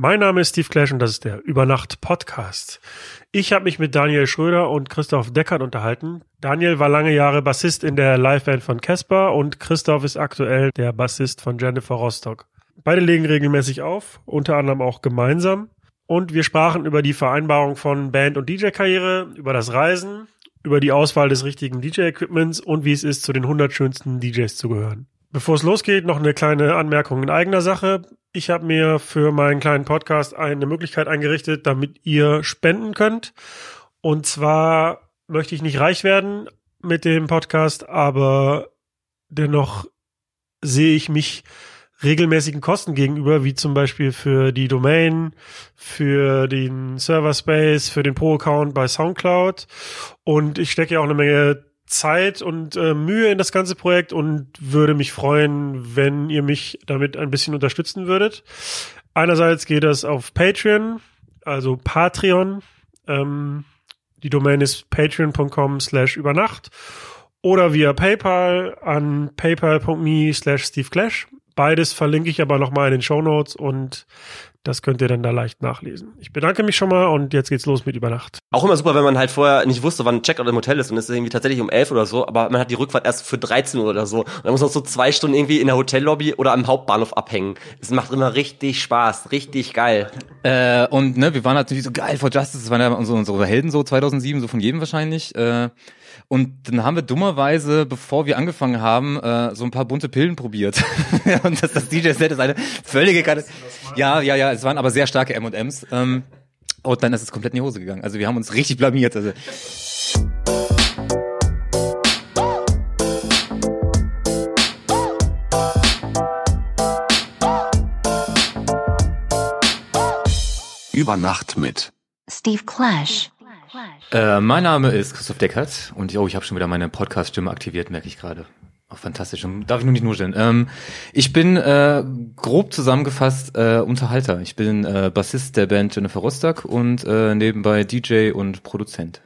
Mein Name ist Steve Clash und das ist der Übernacht Podcast. Ich habe mich mit Daniel Schröder und Christoph Deckert unterhalten. Daniel war lange Jahre Bassist in der Liveband von Casper und Christoph ist aktuell der Bassist von Jennifer Rostock. Beide legen regelmäßig auf, unter anderem auch gemeinsam. Und wir sprachen über die Vereinbarung von Band- und DJ-Karriere, über das Reisen, über die Auswahl des richtigen DJ-Equipments und wie es ist, zu den 100 schönsten DJs zu gehören. Bevor es losgeht, noch eine kleine Anmerkung in eigener Sache. Ich habe mir für meinen kleinen Podcast eine Möglichkeit eingerichtet, damit ihr spenden könnt. Und zwar möchte ich nicht reich werden mit dem Podcast, aber dennoch sehe ich mich regelmäßigen Kosten gegenüber, wie zum Beispiel für die Domain, für den Server Space, für den Pro-Account bei SoundCloud. Und ich stecke ja auch eine Menge Zeit und äh, Mühe in das ganze Projekt und würde mich freuen, wenn ihr mich damit ein bisschen unterstützen würdet. Einerseits geht das auf Patreon, also Patreon. Ähm, die Domain ist patreon.com slash übernacht oder via PayPal an paypal.me slash Steve Clash. Beides verlinke ich aber nochmal in den Show Notes und das könnt ihr dann da leicht nachlesen. Ich bedanke mich schon mal und jetzt geht's los mit Übernacht. Auch immer super, wenn man halt vorher nicht wusste, wann ein Checkout im Hotel ist und es ist irgendwie tatsächlich um 11 oder so, aber man hat die Rückfahrt erst für 13 Uhr oder so. Und dann muss man so zwei Stunden irgendwie in der Hotellobby oder am Hauptbahnhof abhängen. Es macht immer richtig Spaß, richtig geil. Äh, und ne, wir waren natürlich so geil for Justice, das waren ja unsere, unsere Helden so 2007, so von jedem wahrscheinlich. Äh, und dann haben wir dummerweise, bevor wir angefangen haben, äh, so ein paar bunte Pillen probiert. und das, das DJ-Set ist eine völlige Karte. Ja, ja, ja, es waren aber sehr starke M&Ms. Ähm, und dann ist es komplett in die Hose gegangen. Also wir haben uns richtig blamiert. Also. Über Nacht mit Steve Clash. Äh, mein Name ist Christoph Deckert und oh, ich habe schon wieder meine Podcast-Stimme aktiviert, merke ich gerade. Oh, fantastisch. Darf ich nur nicht nur stellen. Ähm, ich bin äh, grob zusammengefasst äh, Unterhalter. Ich bin äh, Bassist der Band Jennifer Rostock und äh, nebenbei DJ und Produzent.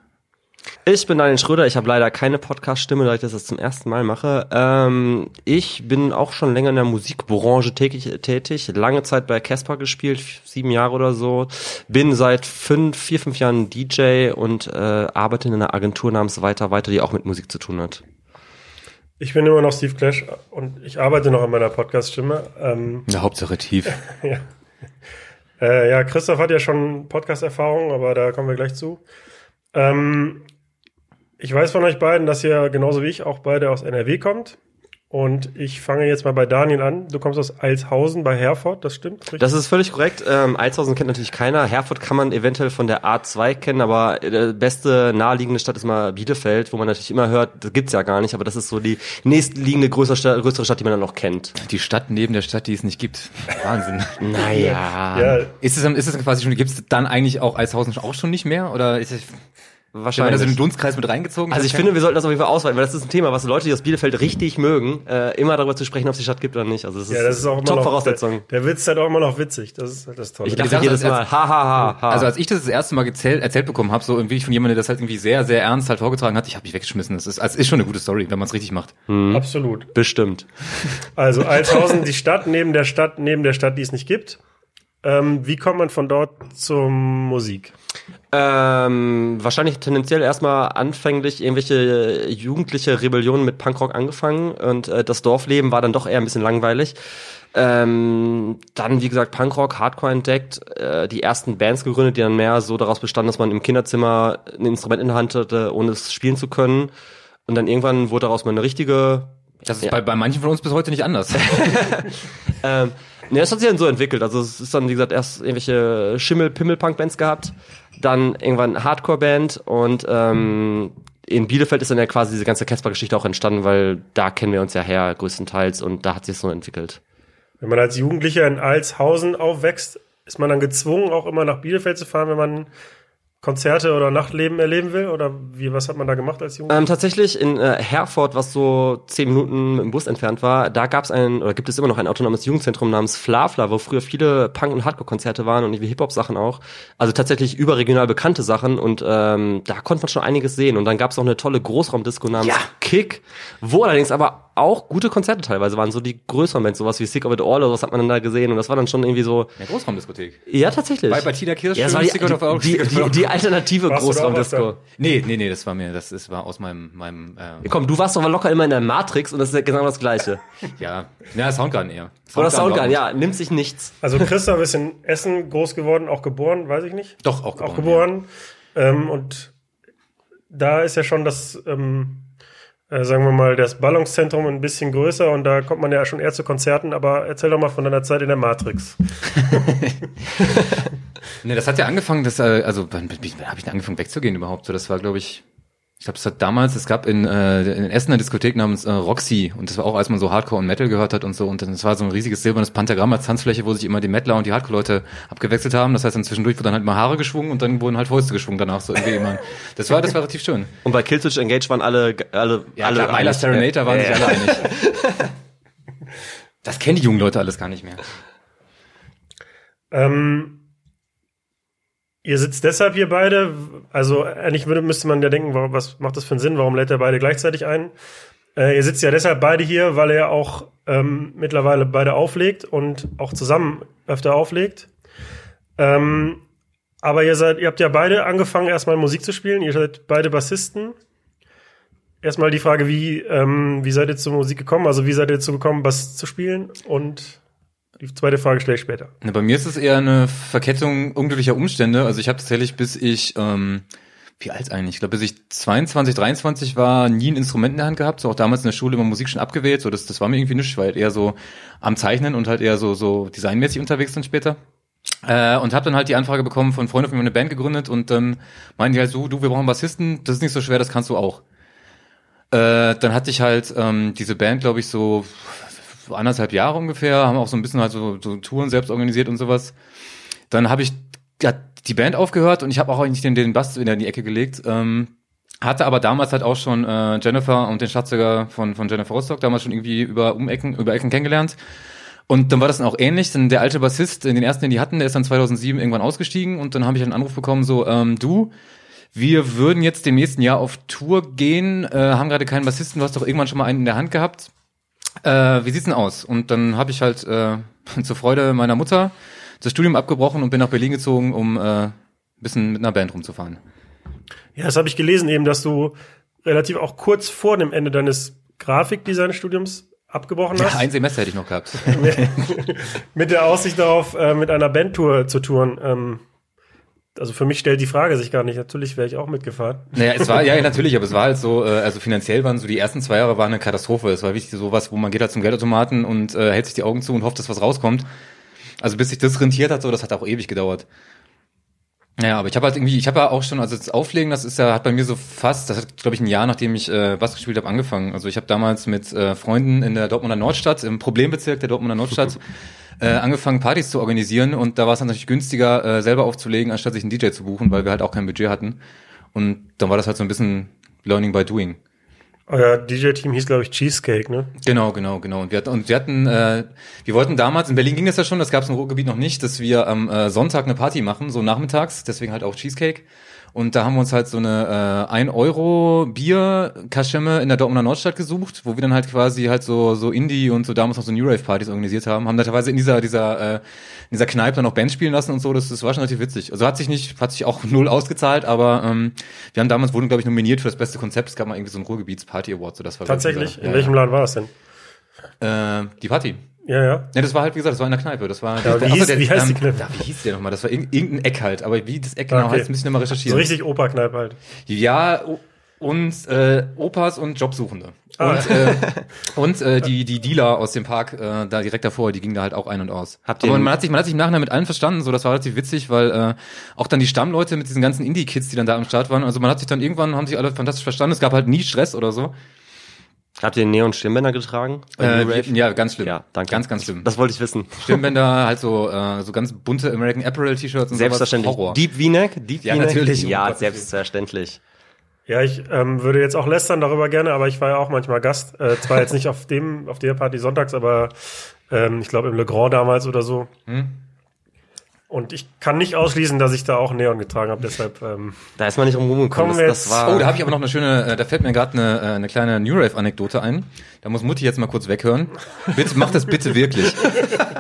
Ich bin Daniel Schröder, ich habe leider keine Podcast-Stimme, da ich das jetzt zum ersten Mal mache. Ähm, ich bin auch schon länger in der Musikbranche tätig, tätig lange Zeit bei Casper gespielt, sieben Jahre oder so. Bin seit fünf, vier, fünf Jahren DJ und äh, arbeite in einer Agentur namens Weiter Weiter, die auch mit Musik zu tun hat. Ich bin immer noch Steve Clash und ich arbeite noch an meiner Podcast-Stimme. Ähm, ja, Hauptsache tief. ja. Äh, ja, Christoph hat ja schon Podcast-Erfahrung, aber da kommen wir gleich zu. Ähm, ich weiß von euch beiden, dass ihr genauso wie ich auch beide aus NRW kommt. Und ich fange jetzt mal bei Daniel an. Du kommst aus Eilshausen bei Herford, das stimmt? Richtig? Das ist völlig korrekt. Ähm, Eilshausen kennt natürlich keiner. Herford kann man eventuell von der A2 kennen, aber die beste naheliegende Stadt ist mal Bielefeld, wo man natürlich immer hört, das gibt's ja gar nicht, aber das ist so die nächstliegende größere Stadt, größere Stadt die man dann noch kennt. Die Stadt neben der Stadt, die es nicht gibt. Wahnsinn. naja. Ja. Ist es, ist es quasi schon, gibt's dann eigentlich auch Eilshausen auch schon nicht mehr? Oder ist es Wahrscheinlich. Wenn man das in den Dunstkreis mit reingezogen Also ich finde, wir sollten das auf jeden Fall ausweiten, weil das ist ein Thema, was Leute, die aus Bielefeld richtig mögen, äh, immer darüber zu sprechen, ob es die Stadt gibt oder nicht. Also das ist, ja, das ist auch immer Top-Voraussetzung. Der, der Witz ist halt auch immer noch witzig. Das ist halt das Tolle. Ich dachte jedes Mal, ha, ha, ha, ha. Also als ich das das erste Mal erzählt, erzählt bekommen habe, so irgendwie von jemandem, der das halt irgendwie sehr, sehr ernst halt vorgetragen hat, ich habe mich weggeschmissen. Das ist, also ist schon eine gute Story, wenn man es richtig macht. Mhm. Absolut. Bestimmt. Also Altshausen, die Stadt neben der Stadt, neben der Stadt, die es nicht gibt. Ähm, wie kommt man von dort zur Musik? Ähm, wahrscheinlich tendenziell erstmal anfänglich irgendwelche jugendliche Rebellionen mit Punkrock angefangen und äh, das Dorfleben war dann doch eher ein bisschen langweilig. Ähm, dann, wie gesagt, Punkrock, Hardcore entdeckt, äh, die ersten Bands gegründet, die dann mehr so daraus bestanden, dass man im Kinderzimmer ein Instrument in der Hand hatte, ohne es spielen zu können. Und dann irgendwann wurde daraus mal eine richtige. Das ist ja. bei, bei manchen von uns bis heute nicht anders. ähm, Ne, es hat sich dann so entwickelt. Also es ist dann, wie gesagt, erst irgendwelche Schimmel-Pimmel-Punk-Bands gehabt, dann irgendwann Hardcore-Band und ähm, in Bielefeld ist dann ja quasi diese ganze Casper-Geschichte auch entstanden, weil da kennen wir uns ja her größtenteils und da hat sich so entwickelt. Wenn man als Jugendlicher in Alshausen aufwächst, ist man dann gezwungen, auch immer nach Bielefeld zu fahren, wenn man Konzerte oder Nachtleben erleben will? Oder wie, was hat man da gemacht als Jugendlicher? Ähm, tatsächlich in äh, Herford, was so zehn Minuten im Bus entfernt war, da gab es ein, oder gibt es immer noch ein autonomes Jugendzentrum namens Flafla, wo früher viele Punk- und Hardcore-Konzerte waren und Hip-Hop-Sachen auch. Also tatsächlich überregional bekannte Sachen und ähm, da konnte man schon einiges sehen. Und dann gab es auch eine tolle Großraumdisco namens Ja. Kick, wo allerdings aber auch gute Konzerte teilweise waren, so die größeren Bands, sowas wie Sick of It All oder was hat man dann da gesehen und das war dann schon irgendwie so, Ja, Großraumdiskothek. ja tatsächlich. Bei, bei Tina Kirsch, ja, das war die, Sick of die, die, die, die alternative Großraumdisco. Nee, nee, nee, das war mir, das ist, war aus meinem, meinem, äh, Komm, du warst doch locker immer in der Matrix und das ist ja genau das Gleiche. ja, ja, Soundgarden eher. Oder Soundgarden Soundgarden, war- ja, nimmt sich nichts. Also Christoph ist in Essen groß geworden, auch geboren, weiß ich nicht. Doch, auch geboren. auch geboren. Ähm, und da ist ja schon das, ähm, äh, sagen wir mal, das Ballungszentrum ein bisschen größer und da kommt man ja schon eher zu Konzerten. Aber erzähl doch mal von deiner Zeit in der Matrix. Nee, das hat ja angefangen, das, äh, also wann, wann habe ich denn angefangen wegzugehen überhaupt? So, das war, glaube ich, ich glaube, es hat damals, es gab in, äh, in Essen eine Diskothek namens äh, Roxy und das war auch, als man so Hardcore und Metal gehört hat und so und dann das war so ein riesiges silbernes Pentagramm als Tanzfläche, wo sich immer die Metaler und die Hardcore-Leute abgewechselt haben. Das heißt, dann zwischendurch wurden dann halt mal Haare geschwungen und dann wurden halt Fäuste geschwungen danach so irgendwie immer. Das war, das war relativ schön. Und bei Killswitch Engage waren alle, alle, Ja, alle, klar, Myla Serenator waren Ja, sich alle einig. Das kennen die jungen Leute alles gar nicht mehr. Ähm, ihr sitzt deshalb hier beide. Also eigentlich würde, müsste man ja denken, was macht das für einen Sinn? Warum lädt er beide gleichzeitig ein? Äh, ihr sitzt ja deshalb beide hier, weil ihr auch ähm, mittlerweile beide auflegt und auch zusammen öfter auflegt. Ähm, aber ihr seid, ihr habt ja beide angefangen, erstmal Musik zu spielen. Ihr seid beide Bassisten. Erstmal die Frage, wie, ähm, wie seid ihr zur Musik gekommen? Also wie seid ihr dazu gekommen, Bass zu spielen? Und die zweite Frage stelle ich später. Na, bei mir ist es eher eine Verkettung unglücklicher Umstände. Also ich habe tatsächlich, bis ich, ähm, wie alt eigentlich? Ich glaube, bis ich 22, 23 war, nie ein Instrument in der Hand gehabt. So auch damals in der Schule immer Musik schon abgewählt. So das, das war mir irgendwie nichts, weil eher so am Zeichnen und halt eher so so designmäßig unterwegs dann später. Äh, und habe dann halt die Anfrage bekommen von Freunden von mir eine Band gegründet und dann meinen die halt so, du, wir brauchen Bassisten, das ist nicht so schwer, das kannst du auch. Äh, dann hatte ich halt ähm, diese Band, glaube ich, so anderthalb Jahre ungefähr, haben auch so ein bisschen halt so, so Touren selbst organisiert und sowas. Dann habe ich hat die Band aufgehört und ich habe auch eigentlich den, den Bass in die Ecke gelegt. Ähm, hatte aber damals halt auch schon äh, Jennifer und den Schlagzeuger von, von Jennifer Rostock damals schon irgendwie über Umecken, über Ecken kennengelernt. Und dann war das dann auch ähnlich, denn der alte Bassist, den ersten, den die hatten, der ist dann 2007 irgendwann ausgestiegen und dann habe ich einen Anruf bekommen, so, ähm, du, wir würden jetzt im nächsten Jahr auf Tour gehen, äh, haben gerade keinen Bassisten, du hast doch irgendwann schon mal einen in der Hand gehabt. Äh, wie sieht's denn aus? Und dann habe ich halt äh, zur Freude meiner Mutter das Studium abgebrochen und bin nach Berlin gezogen, um äh, ein bisschen mit einer Band rumzufahren. Ja, das habe ich gelesen eben, dass du relativ auch kurz vor dem Ende deines Grafikdesign-Studiums abgebrochen Ja, hast. ein Semester hätte ich noch gehabt. mit der Aussicht darauf, äh, mit einer Bandtour zu touren. Ähm, also für mich stellt die Frage sich gar nicht. Natürlich wäre ich auch mitgefahren. Naja, es war, ja, natürlich, aber es war halt so, äh, also finanziell waren so die ersten zwei Jahre waren eine Katastrophe. Es war wichtig sowas, wo man geht halt zum Geldautomaten und äh, hält sich die Augen zu und hofft, dass was rauskommt. Also bis sich das rentiert hat, so, das hat auch ewig gedauert. Ja, aber ich habe halt irgendwie, ich habe ja auch schon, also das Auflegen, das ist ja, hat bei mir so fast, das hat, glaube ich, ein Jahr, nachdem ich äh, Bass gespielt habe, angefangen. Also ich habe damals mit äh, Freunden in der Dortmunder Nordstadt, im Problembezirk der Dortmunder Nordstadt, äh, angefangen, Partys zu organisieren und da war es dann natürlich günstiger, äh, selber aufzulegen, anstatt sich einen DJ zu buchen, weil wir halt auch kein Budget hatten. Und dann war das halt so ein bisschen Learning by Doing. Euer DJ-Team hieß, glaube ich, Cheesecake, ne? Genau, genau, genau. Und wir hatten, und wir hatten, äh, wir wollten damals, in Berlin ging das ja schon, das gab es im Ruhrgebiet noch nicht, dass wir am äh, Sonntag eine Party machen, so nachmittags, deswegen halt auch Cheesecake. Und da haben wir uns halt so eine äh, 1 Euro Bier Kaschemme in der Dortmunder Nordstadt gesucht, wo wir dann halt quasi halt so so Indie und so damals noch so New Rave Partys organisiert haben, haben da teilweise in dieser dieser äh, in dieser Kneipe dann noch Bands spielen lassen und so, das, das war schon relativ witzig. Also hat sich nicht hat sich auch null ausgezahlt, aber ähm, wir haben damals wurden glaube ich nominiert für das beste Konzept, es gab mal irgendwie so ein Ruhrgebiets Party Award, so das war Tatsächlich. In welchem Laden war das denn? äh, die Party. Ja, ja. Ja, das war halt, wie gesagt, das war in der Kneipe. Das war, Ja, wie Achso, hieß- der- wie heißt die ähm, Kneipe? Ja, wie hieß der nochmal? Das war irg- irgendein Eck halt. Aber wie das Eck genau Okay. heißt, müssen wir mal So recherchieren. richtig Operkneipe halt. Ja, und äh, Opas und Jobsuchende. Ah. Und, äh, und äh, die, die Dealer aus dem Park äh, da direkt davor, die gingen da halt auch ein und aus. Habt ihr Aber man hat sich, man hat sich im Nachhinein mit allen verstanden, so das war relativ witzig, weil äh, auch dann die Stammleute mit diesen ganzen Indie-Kids, die dann da am Start waren, also man hat sich dann irgendwann, haben sich alle fantastisch verstanden, es gab halt nie Stress oder so. Habt ihr den Neon-Stirnbänder getragen? Äh, ja, ganz schlimm. Ja, danke. Ganz, ganz schlimm. Das wollte ich wissen. Stirnbänder, halt so, äh, so ganz bunte American Apparel T-Shirts und Selbstverständlich. sowas. Horror. Deep V-Neck? Deep Ja, V-Neck? natürlich. Ja, Um Gottes selbstverständlich. Ja, ich ähm, würde jetzt auch lästern darüber gerne, aber ich war ja auch manchmal Gast. Äh, zwar jetzt nicht auf dem, auf der Party sonntags, aber ähm, ich glaube im Le Grand damals oder so. Hm? Und ich kann nicht ausschließen, dass ich da auch Neon getragen habe. Deshalb ähm, Da ist man nicht rumgekommen. Kommen Das, das war, Oh, da habe ich aber noch eine schöne, äh, da fällt mir gerade eine, äh, eine kleine New Rave Anekdote ein. Da muss Mutti jetzt mal kurz weghören. Bitte, mach das bitte wirklich.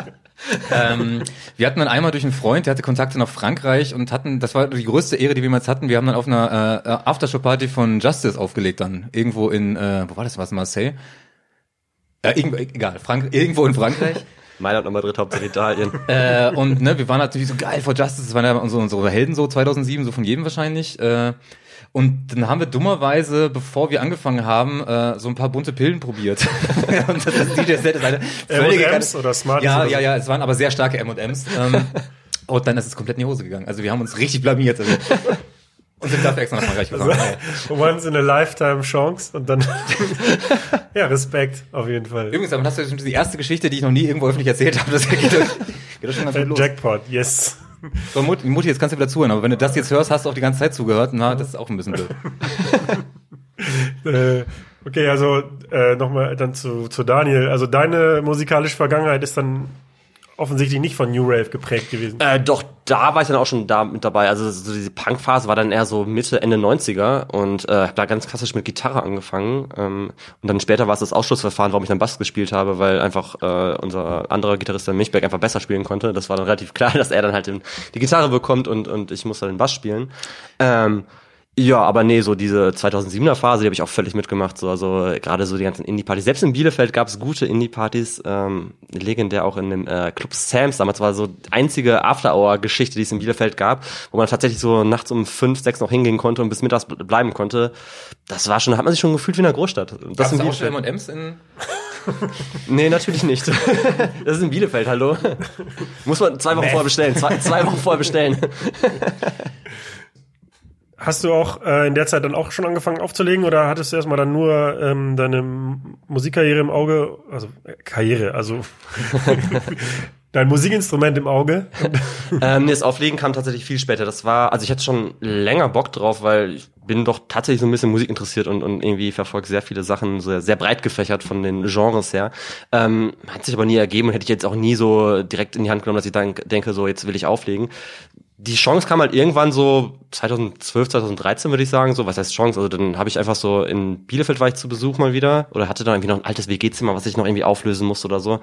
ähm, wir hatten dann einmal durch einen Freund, der hatte Kontakte nach Frankreich und hatten, das war die größte Ehre, die wir jemals hatten. Wir haben dann auf einer äh, Aftershow-Party von Justice aufgelegt dann. Irgendwo in, äh, wo war das, was Marseille? Äh, irgendwo, egal, Frank irgendwo in Frankreich. Mailand und Madrid, Hauptsache Italien. Äh, und ne, wir waren natürlich so geil vor Justice, das waren ja unsere, unsere Helden so 2007, so von jedem wahrscheinlich. Äh, und dann haben wir dummerweise, bevor wir angefangen haben, äh, so ein paar bunte Pillen probiert. und das, das DJ-Set ist eine völlige M&M's oder Smarties Ja, oder so? ja, ja, es waren aber sehr starke M&M's. Ähm, und dann ist es komplett in die Hose gegangen. Also wir haben uns richtig blamiert. Also, und sind dafür extra nach Frankreich gefahren. once in a lifetime Chance und dann ja Respekt auf jeden Fall. Übrigens, aber das ist die erste Geschichte, die ich noch nie irgendwo öffentlich erzählt habe. Das geht doch, geht doch schon ganz gut los. Jackpot, yes. So, Mutti, Mutti, jetzt kannst du wieder zuhören, aber wenn du das jetzt hörst, hast du auch die ganze Zeit zugehört. Na, das ist auch ein bisschen blöd. Äh, okay, also äh, nochmal dann zu, zu Daniel. Also deine musikalische Vergangenheit ist dann offensichtlich nicht von New Rave geprägt gewesen. Äh, doch, da war ich dann auch schon da mit dabei. Also so diese Punk-Phase war dann eher so Mitte, Ende 90er und äh, hab da ganz klassisch mit Gitarre angefangen. Ähm, und dann später war es das Ausschlussverfahren, warum ich dann Bass gespielt habe, weil einfach äh, unser anderer Gitarrist, der Milchberg, einfach besser spielen konnte. Das war dann relativ klar, dass er dann halt den, die Gitarre bekommt und, und ich muss dann den Bass spielen. Ähm, ja, aber nee, so diese 2007er Phase, die habe ich auch völlig mitgemacht. So, also gerade so die ganzen Indie-Partys. Selbst in Bielefeld gab es gute Indie-Partys, ähm, legendär auch in dem äh, Club Sam's. Damals war so die einzige After-Hour-Geschichte, die es in Bielefeld gab, wo man tatsächlich so nachts um fünf, sechs noch hingehen konnte und bis mittags ble- bleiben konnte. Das war schon, hat man sich schon gefühlt wie in einer Großstadt. Das Hast in du auch schon Bielefeld. M&M's in... Nee, natürlich nicht. das ist in Bielefeld, hallo. Muss man zwei Wochen vorher bestellen. Zwei, zwei Wochen vorher bestellen. Hast du auch äh, in der Zeit dann auch schon angefangen aufzulegen oder hattest du erstmal dann nur ähm, deine Musikkarriere im Auge, also äh, Karriere, also dein Musikinstrument im Auge? ähm, nee, das Auflegen kam tatsächlich viel später. Das war, also ich hatte schon länger Bock drauf, weil ich bin doch tatsächlich so ein bisschen Musik interessiert und, und irgendwie verfolge sehr viele Sachen, sehr, sehr breit gefächert von den Genres her. Ähm, hat sich aber nie ergeben und hätte ich jetzt auch nie so direkt in die Hand genommen, dass ich dann denke, so jetzt will ich auflegen. Die Chance kam halt irgendwann so 2012, 2013 würde ich sagen, so was heißt Chance? Also dann habe ich einfach so in Bielefeld war ich zu Besuch mal wieder oder hatte dann irgendwie noch ein altes WG-Zimmer, was ich noch irgendwie auflösen musste oder so.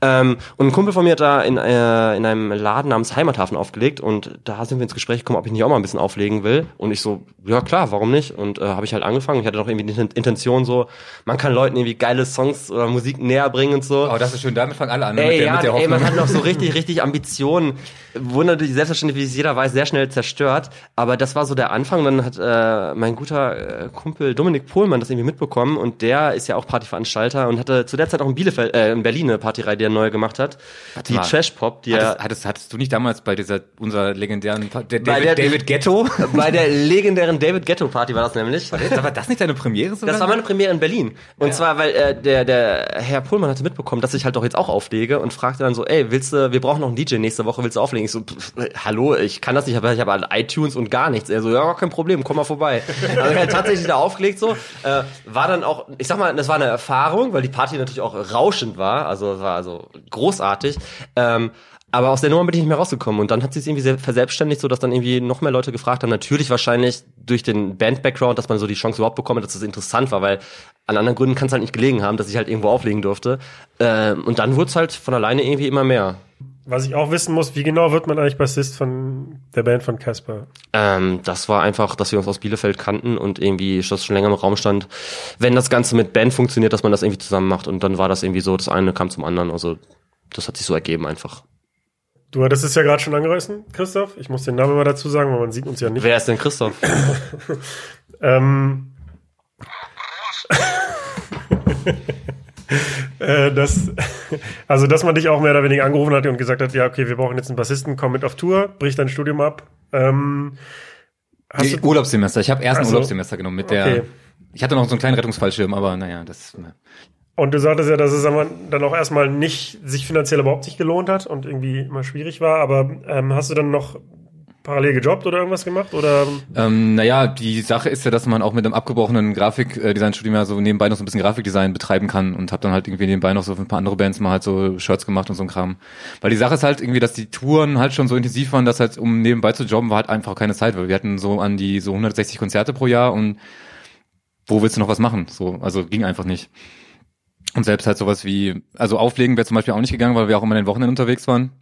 Ähm, und ein Kumpel von mir hat da in, äh, in einem Laden namens Heimathafen aufgelegt und da sind wir ins Gespräch gekommen, ob ich nicht auch mal ein bisschen auflegen will. Und ich so, ja klar, warum nicht? Und äh, habe ich halt angefangen. Ich hatte noch irgendwie die Inten- Intention so, man kann Leuten irgendwie geile Songs oder Musik näher bringen und so. Oh, das ist schön, damit fangen alle an. ne? Ey, mit der, ja, mit der ey, man Hoffnung. hat noch so richtig, richtig Ambitionen. Wurde natürlich selbstverständlich, wie es jeder weiß, sehr schnell zerstört. Aber das war so der Anfang. Dann hat äh, mein guter äh, Kumpel Dominik Pohlmann das irgendwie mitbekommen und der ist ja auch Partyveranstalter und hatte zu der Zeit auch in Bielefeld, äh, in Berlin eine Partyreihe, die er neu gemacht hat. die mal. Trash Pop, die er Hattest, hattest, hattest du nicht damals bei dieser, unserer legendären, Pa- der David, der- David Ghetto? bei der legendären David Ghetto Party war das nämlich. War das nicht deine Premiere sogar? Das war meine Premiere in Berlin. Und zwar, weil äh, der, der Herr Pohlmann hatte mitbekommen, dass ich halt doch jetzt auch auflege und fragte dann so, ey, willst du, wir brauchen noch einen DJ nächste Woche, willst du auflegen? Ich so, pff, hallo, ich kann das nicht, aber ich habe halt iTunes und gar nichts. Er so, ja, kein Problem, komm mal vorbei. Also halt tatsächlich da aufgelegt so. Äh, war dann auch, ich sag mal, das war eine Erfahrung, weil die Party natürlich auch rauschend war, also es war also großartig. Ähm, aber aus der Nummer bin ich nicht mehr rausgekommen und dann hat sich irgendwie sehr verselbstständigt, so dass dann irgendwie noch mehr Leute gefragt haben. Natürlich wahrscheinlich durch den Band-Background, dass man so die Chance überhaupt bekommen, hat, dass das interessant war, weil an anderen Gründen kann es halt nicht gelegen haben, dass ich halt irgendwo auflegen durfte. Ähm, und dann wurde es halt von alleine irgendwie immer mehr. Was ich auch wissen muss, wie genau wird man eigentlich Bassist von der Band von Casper? Ähm, das war einfach, dass wir uns aus Bielefeld kannten und irgendwie das schon länger im Raum stand, wenn das Ganze mit Band funktioniert, dass man das irgendwie zusammen macht. Und dann war das irgendwie so, das eine kam zum anderen. Also das hat sich so ergeben einfach. Du hattest es ja gerade schon angerissen, Christoph. Ich muss den Namen mal dazu sagen, weil man sieht uns ja nicht. Wer ist denn Christoph? Ähm, äh, das, also, dass man dich auch mehr oder weniger angerufen hat und gesagt hat, ja, okay, wir brauchen jetzt einen Bassisten, komm mit auf Tour, brich dein Studium ab. Ähm, hast Nee, du, Urlaubssemester. Ich habe erst ein Ach so. Urlaubssemester genommen mit der. Okay. Ich hatte noch so einen kleinen Rettungsfallschirm, aber naja, das. ne. und du sagtest ja, dass es dann auch erstmal nicht sich finanziell überhaupt nicht gelohnt hat und irgendwie immer schwierig war, aber ähm, hast du dann noch parallel gejobbt oder irgendwas gemacht? Oder Ähm, naja, die Sache ist ja, dass man auch mit einem abgebrochenen Grafikdesignstudium ja so nebenbei noch so ein bisschen Grafikdesign betreiben kann und habe dann halt irgendwie nebenbei noch so ein paar andere Bands mal halt so Shirts gemacht und so ein Kram. Weil die Sache ist halt irgendwie, dass die Touren halt schon so intensiv waren, dass halt um nebenbei zu jobben war halt einfach keine Zeit, weil wir hatten so an die so 160 Konzerte pro Jahr und wo willst du noch was machen? So, also ging einfach nicht. Und selbst halt sowas wie, also auflegen wäre zum Beispiel auch nicht gegangen, weil wir auch immer in den Wochenenden unterwegs waren.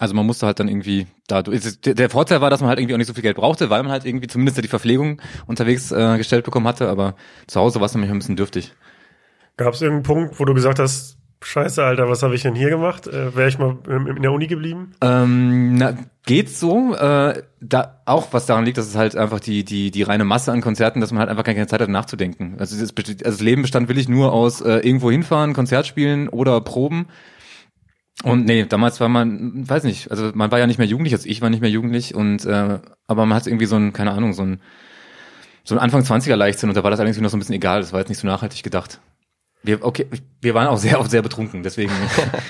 Also man musste halt dann irgendwie da der der Vorteil war, dass man halt irgendwie auch nicht so viel Geld brauchte, weil man halt irgendwie zumindest die Verpflegung unterwegs äh, gestellt bekommen hatte, aber zu Hause war es nämlich ein bisschen dürftig. gab es irgendeinen Punkt, wo du gesagt hast, Scheiße, Alter, was habe ich denn hier gemacht? Äh, Wäre ich mal in, der Uni geblieben? Ähm, na, geht's so. Äh, da auch was daran liegt, dass es halt einfach die die die reine Masse an Konzerten, dass man halt einfach keine Zeit hat nachzudenken. Also das, also das Leben bestand wirklich nur aus äh, irgendwo hinfahren, Konzert spielen oder Proben. Und nee, damals war man, weiß nicht, also man war ja nicht mehr jugendlich, also ich war nicht mehr jugendlich und äh, aber man hat irgendwie so ein, keine Ahnung, so ein so ein Anfang 20er Leichtsinn und da war das allerdings noch so ein bisschen egal, das war jetzt nicht so nachhaltig gedacht. Wir, okay, wir waren auch sehr oft sehr betrunken, deswegen.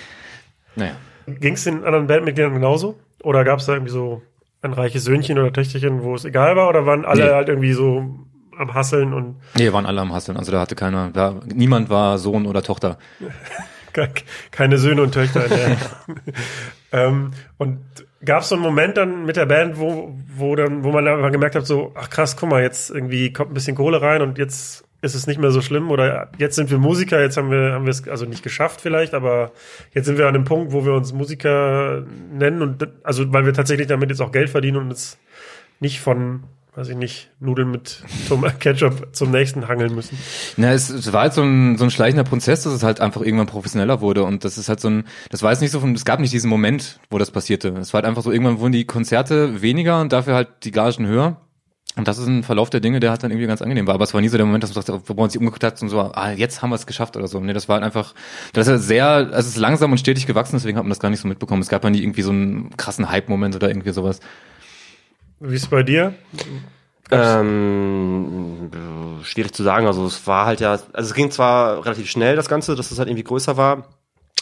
naja. Ging es den anderen Bandmitgliedern genauso? Oder gab es da irgendwie so ein reiches Söhnchen oder Töchterchen, wo es egal war? Oder waren alle Nee. halt irgendwie so am Hasseln und Nee, wir waren alle am Hasseln. Also da hatte keiner, da, niemand war Sohn oder Tochter. ke- keine Söhne und Töchter in der. ähm, und gab es so einen Moment dann mit der Band, wo, wo dann, wo man einfach gemerkt hat, so, ach krass, guck mal, jetzt irgendwie kommt ein bisschen Kohle rein und jetzt ist es nicht mehr so schlimm oder jetzt sind wir Musiker, jetzt haben wir, haben wir es also nicht geschafft vielleicht, aber jetzt sind wir an dem Punkt, wo wir uns Musiker nennen und also weil wir tatsächlich damit jetzt auch Geld verdienen und uns nicht von, weiß ich nicht, Nudeln mit Tom Ketchup zum nächsten hangeln müssen. Na, es, es war halt so ein, so ein schleichender Prozess, dass es halt einfach irgendwann professioneller wurde und das ist halt so ein, das war jetzt nicht so von, es gab nicht diesen Moment, wo das passierte. Es war halt einfach so, irgendwann wurden die Konzerte weniger und dafür halt die Gagen höher. Und das ist ein Verlauf der Dinge, der halt dann irgendwie ganz angenehm war. Aber es war nie so der Moment, dass man sagt, wo man sich umgeguckt hat und so, ah, jetzt haben wir es geschafft oder so. Nee, das war halt einfach, das ist sehr, also es ist langsam und stetig gewachsen, deswegen hat man das gar nicht so mitbekommen. Es gab ja nie irgendwie so einen krassen Hype-Moment oder irgendwie sowas. Wie ist es bei dir? Ähm, äh, schwierig zu sagen. Also es war halt ja, also es ging zwar relativ schnell das Ganze, dass es halt irgendwie größer war,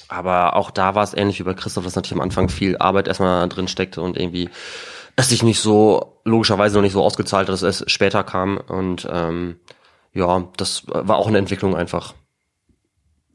aber auch da war es ähnlich wie bei Christoph, dass natürlich am Anfang viel Arbeit erstmal drin steckte und irgendwie es sich nicht so logischerweise noch nicht so ausgezahlt hat, dass es später kam und ähm, ja, das war auch eine Entwicklung einfach.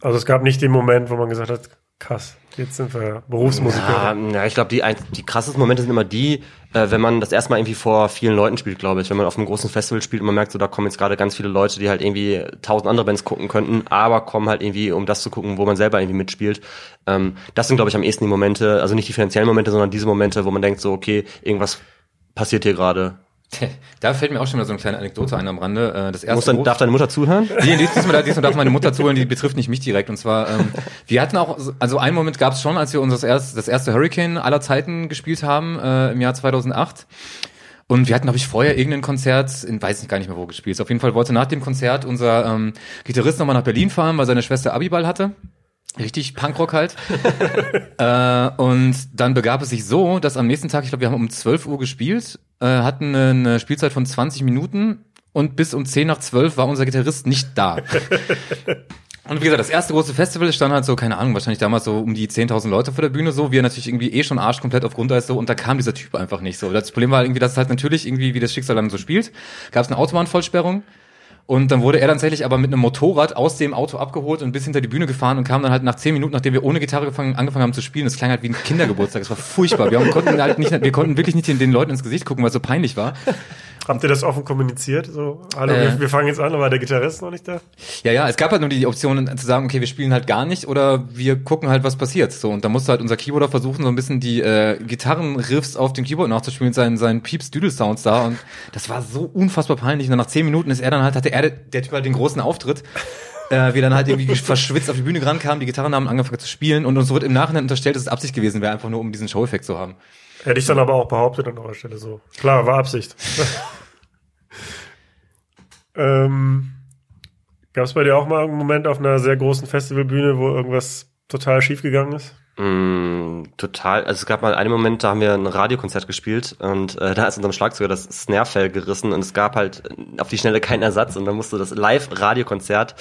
Also es gab nicht den Moment, wo man gesagt hat, krass, jetzt sind wir Berufsmusiker. Ja, ja ich glaube, die, die krassesten Momente sind immer die, äh, wenn man das erstmal irgendwie vor vielen Leuten spielt, glaube ich. Wenn man auf einem großen Festival spielt und man merkt, so da kommen jetzt gerade ganz viele Leute, die halt irgendwie tausend andere Bands gucken könnten, aber kommen halt irgendwie, um das zu gucken, wo man selber irgendwie mitspielt. Ähm, das sind, glaube ich, am ehesten die Momente, also nicht die finanziellen Momente, sondern diese Momente, wo man denkt, so, okay, irgendwas passiert hier gerade. Da fällt mir auch schon mal so eine kleine Anekdote ein am Rande. Äh, Das erste Muss dann, darf deine Mutter zuhören? Nee, dies- diesmal, diesmal darf meine Mutter zuhören, die betrifft nicht mich direkt. Und zwar, ähm, wir hatten auch, so- also einen Moment gab es schon, als wir unser erst, das erste Hurricane aller Zeiten gespielt haben, äh, im Jahr 2008. Und wir hatten, glaube ich, vorher irgendein Konzert, in, weiß ich gar nicht mehr wo gespielt. Auf jeden Fall wollte nach dem Konzert unser ähm, Gitarrist nochmal nach Berlin fahren, weil seine Schwester Abiball hatte. Richtig Punkrock halt. äh, und dann begab es sich so, dass am nächsten Tag, ich glaube, wir haben um 12 Uhr gespielt, äh, hatten eine Spielzeit von 20 Minuten und bis um 10 nach 12 war unser Gitarrist nicht da. Und wie gesagt, das erste große Festival stand halt so, keine Ahnung, wahrscheinlich damals so um die 10.000 Leute vor der Bühne so. Wir natürlich irgendwie eh schon Arsch komplett auf Grundeis so und da kam dieser Typ einfach nicht so. Das Problem war irgendwie, dass es halt natürlich irgendwie, wie das Schicksal dann so spielt, gab es eine Autobahnvollsperrung und dann wurde er tatsächlich aber mit einem Motorrad aus dem Auto abgeholt und bis hinter die Bühne gefahren und kam dann halt nach 10 Minuten, nachdem wir ohne Gitarre gefangen, angefangen haben zu spielen. Das klang halt wie ein Kindergeburtstag. Es war furchtbar. Wir konnten halt nicht, wir konnten wirklich nicht den Leuten ins Gesicht gucken, weil es so peinlich war. Habt ihr das offen kommuniziert? So, hallo, Äh. wir, wir fangen jetzt an, aber der Gitarrist noch nicht da? Ja, ja, es gab halt nur die Option zu sagen, okay, wir spielen halt gar nicht oder wir gucken halt, was passiert. So, und da musste halt unser Keyboarder versuchen, so ein bisschen die äh, Gitarrenriffs auf dem Keyboard nachzuspielen, seinen, seinen Pieps-Düdel-Sounds da. Und das war so unfassbar peinlich. Und dann nach zehn Minuten ist er dann halt, hatte er, der Typ halt den großen Auftritt. Äh, wir dann halt irgendwie verschwitzt auf die Bühne rankamen, die Gitarren haben angefangen zu spielen und uns wird im Nachhinein unterstellt, dass es Absicht gewesen wäre, einfach nur um diesen Show-Effekt zu haben. Hätte ich dann aber auch behauptet an eurer Stelle so. Klar, war Absicht. ähm, Gab es bei dir auch mal einen Moment auf einer sehr großen Festivalbühne, wo irgendwas total schief gegangen ist? Mm, total. Also es gab mal einen Moment, da haben wir ein Radiokonzert gespielt und äh, da ist unserem Schlagzeuger das Snarefell gerissen und es gab halt auf die Schnelle keinen Ersatz und dann musste das Live-Radiokonzert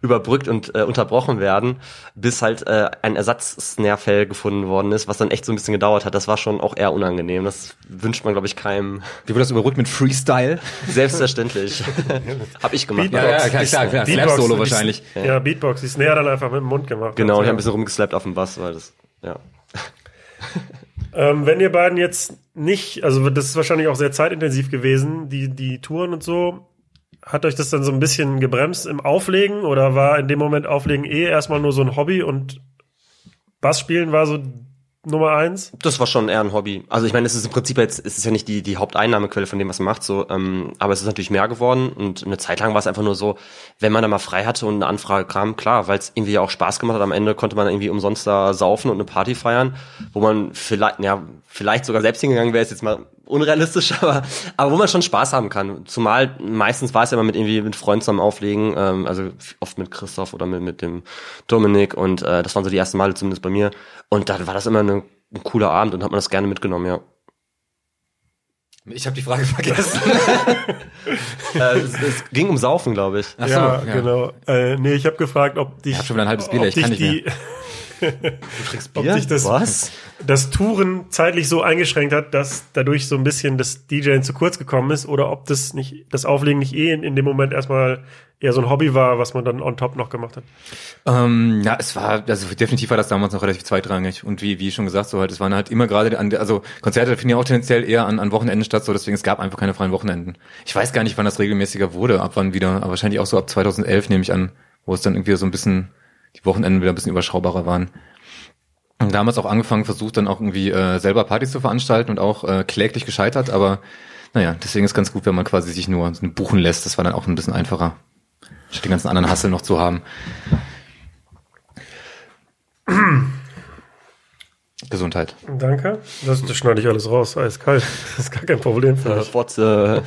überbrückt und äh, unterbrochen werden, bis halt äh, ein Ersatz-Snarefell gefunden worden ist, was dann echt so ein bisschen gedauert hat. Das war schon auch eher unangenehm. Das wünscht man, glaube ich, keinem. Wie wurde das überbrückt mit Freestyle? Selbstverständlich. Hab ich gemacht. Beatbox. Ja, ja, klar, klar, klar. Beatbox, Slap-Solo die- wahrscheinlich. Ja, Beatbox, die Snare dann einfach mit dem Mund gemacht. Genau, hat. ich habe ein bisschen rumgeslappt auf dem Bass, weil das, ja. Ähm, wenn ihr beiden jetzt nicht, also das ist wahrscheinlich auch sehr zeitintensiv gewesen, die, die Touren und so, hat euch das dann so ein bisschen gebremst im Auflegen oder war in dem Moment Auflegen eh erstmal nur so ein Hobby und Bassspielen war so Nummer eins? Das war schon eher ein Hobby. Also ich meine, es ist im Prinzip jetzt, es ist ja nicht die, die Haupteinnahmequelle von dem, was man macht, so, ähm, aber es ist natürlich mehr geworden und eine Zeit lang war es einfach nur so, wenn man da mal frei hatte und eine Anfrage kam, klar, weil es irgendwie auch Spaß gemacht hat, am Ende konnte man irgendwie umsonst da saufen und eine Party feiern, wo man vielleicht, ja, vielleicht sogar selbst hingegangen wäre, ist jetzt mal unrealistisch, aber, aber wo man schon Spaß haben kann. Zumal meistens war es ja immer mit irgendwie mit Freunden zusammen auflegen, ähm, also oft mit Christoph oder mit, mit dem Dominik und äh, das waren so die ersten Male zumindest bei mir. Und dann war das immer eine, ein cooler Abend und hat man das gerne mitgenommen, ja. Ich habe die Frage vergessen. äh, es, es ging um Saufen, glaube ich. Ach so, ja, genau. Äh, nee, ich habe gefragt, ob dich. Ich hab schon wieder ein halbes Bier, ob ich kann dich nicht die, ob Bier? dich das, Was? das Touren zeitlich so eingeschränkt hat, dass dadurch so ein bisschen das DJing zu kurz gekommen ist oder ob das nicht, das Auflegen nicht eh in, in dem Moment erstmal eher so ein Hobby war, was man dann on top noch gemacht hat. Ähm, ja, es war, also definitiv war das damals noch relativ zweitrangig. Und wie, wie schon gesagt, so halt, es waren halt immer gerade an, der- also Konzerte finden ja auch tendenziell eher an, an Wochenenden statt, so deswegen es gab einfach keine freien Wochenenden. Ich weiß gar nicht, wann das regelmäßiger wurde, ab wann wieder, aber wahrscheinlich auch so ab 2011 nehme ich an, wo es dann irgendwie so ein bisschen, die Wochenenden wieder ein bisschen überschaubarer waren. Und damals auch angefangen, versucht dann auch irgendwie äh, selber Partys zu veranstalten und auch äh, kläglich gescheitert, aber naja, deswegen ist ganz gut, wenn man quasi sich nur buchen lässt. Das war dann auch ein bisschen einfacher, statt den ganzen anderen Hassel noch zu haben. Gesundheit. Danke. Das, das schneide ich alles raus, eiskalt. Das ist gar kein Problem für mich. Äh,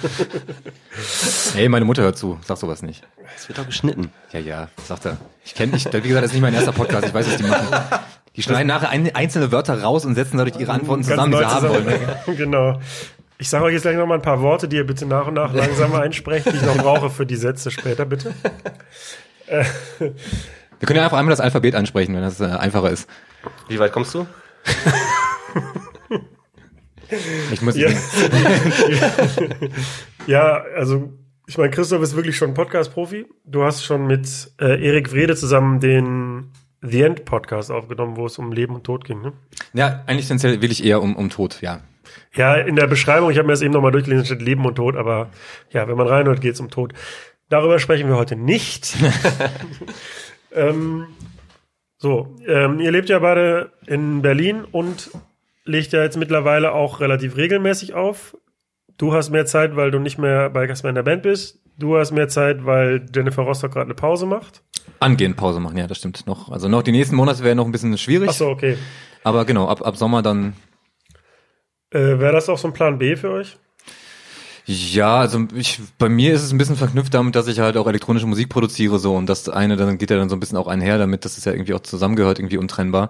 Hey, meine Mutter hört zu. Sag sowas nicht. es wird doch geschnitten. Ja, ja, sagt er. Ich kenne dich. Wie gesagt, das ist nicht mein erster Podcast. Ich weiß, was die machen. Die schneiden nachher ein, einzelne Wörter raus und setzen dadurch ihre Antworten zusammen, die sie haben wollen. genau. Ich sage euch jetzt gleich noch mal ein paar Worte, die ihr bitte nach und nach langsam einsprecht, die ich noch brauche für die Sätze später, bitte. Wir können ja einfach einmal das Alphabet ansprechen, wenn das äh, einfacher ist. Wie weit kommst du? Ich muss Ja, ja also ich meine, Christoph ist wirklich schon Podcast-Profi. Du hast schon mit äh, Erik Wrede zusammen den The End Podcast aufgenommen, wo es um Leben und Tod ging. Ne? ja, eigentlich essentiell will ich eher um, um Tod, ja. Ja, in der Beschreibung, ich habe mir das eben nochmal durchgelesen, steht Leben und Tod, aber ja, wenn man reinhört, geht es um Tod. Darüber sprechen wir heute nicht. ähm, so, ähm, ihr lebt ja beide in Berlin und legt ja jetzt mittlerweile auch relativ regelmäßig auf. Du hast mehr Zeit, weil du nicht mehr bei Casper in der Band bist. Du hast mehr Zeit, weil Jennifer Rostock gerade eine Pause macht. Angehend Pause machen, ja, das stimmt noch. Also noch die nächsten Monate wären noch ein bisschen schwierig. Ach so, okay. Aber genau, ab, ab Sommer dann Äh, Wäre das auch so ein Plan B für euch? Ja, also ich, bei mir ist es ein bisschen verknüpft damit, dass ich halt auch elektronische Musik produziere so und das eine dann geht ja dann so ein bisschen auch einher damit, dass es ja irgendwie auch zusammengehört, irgendwie untrennbar.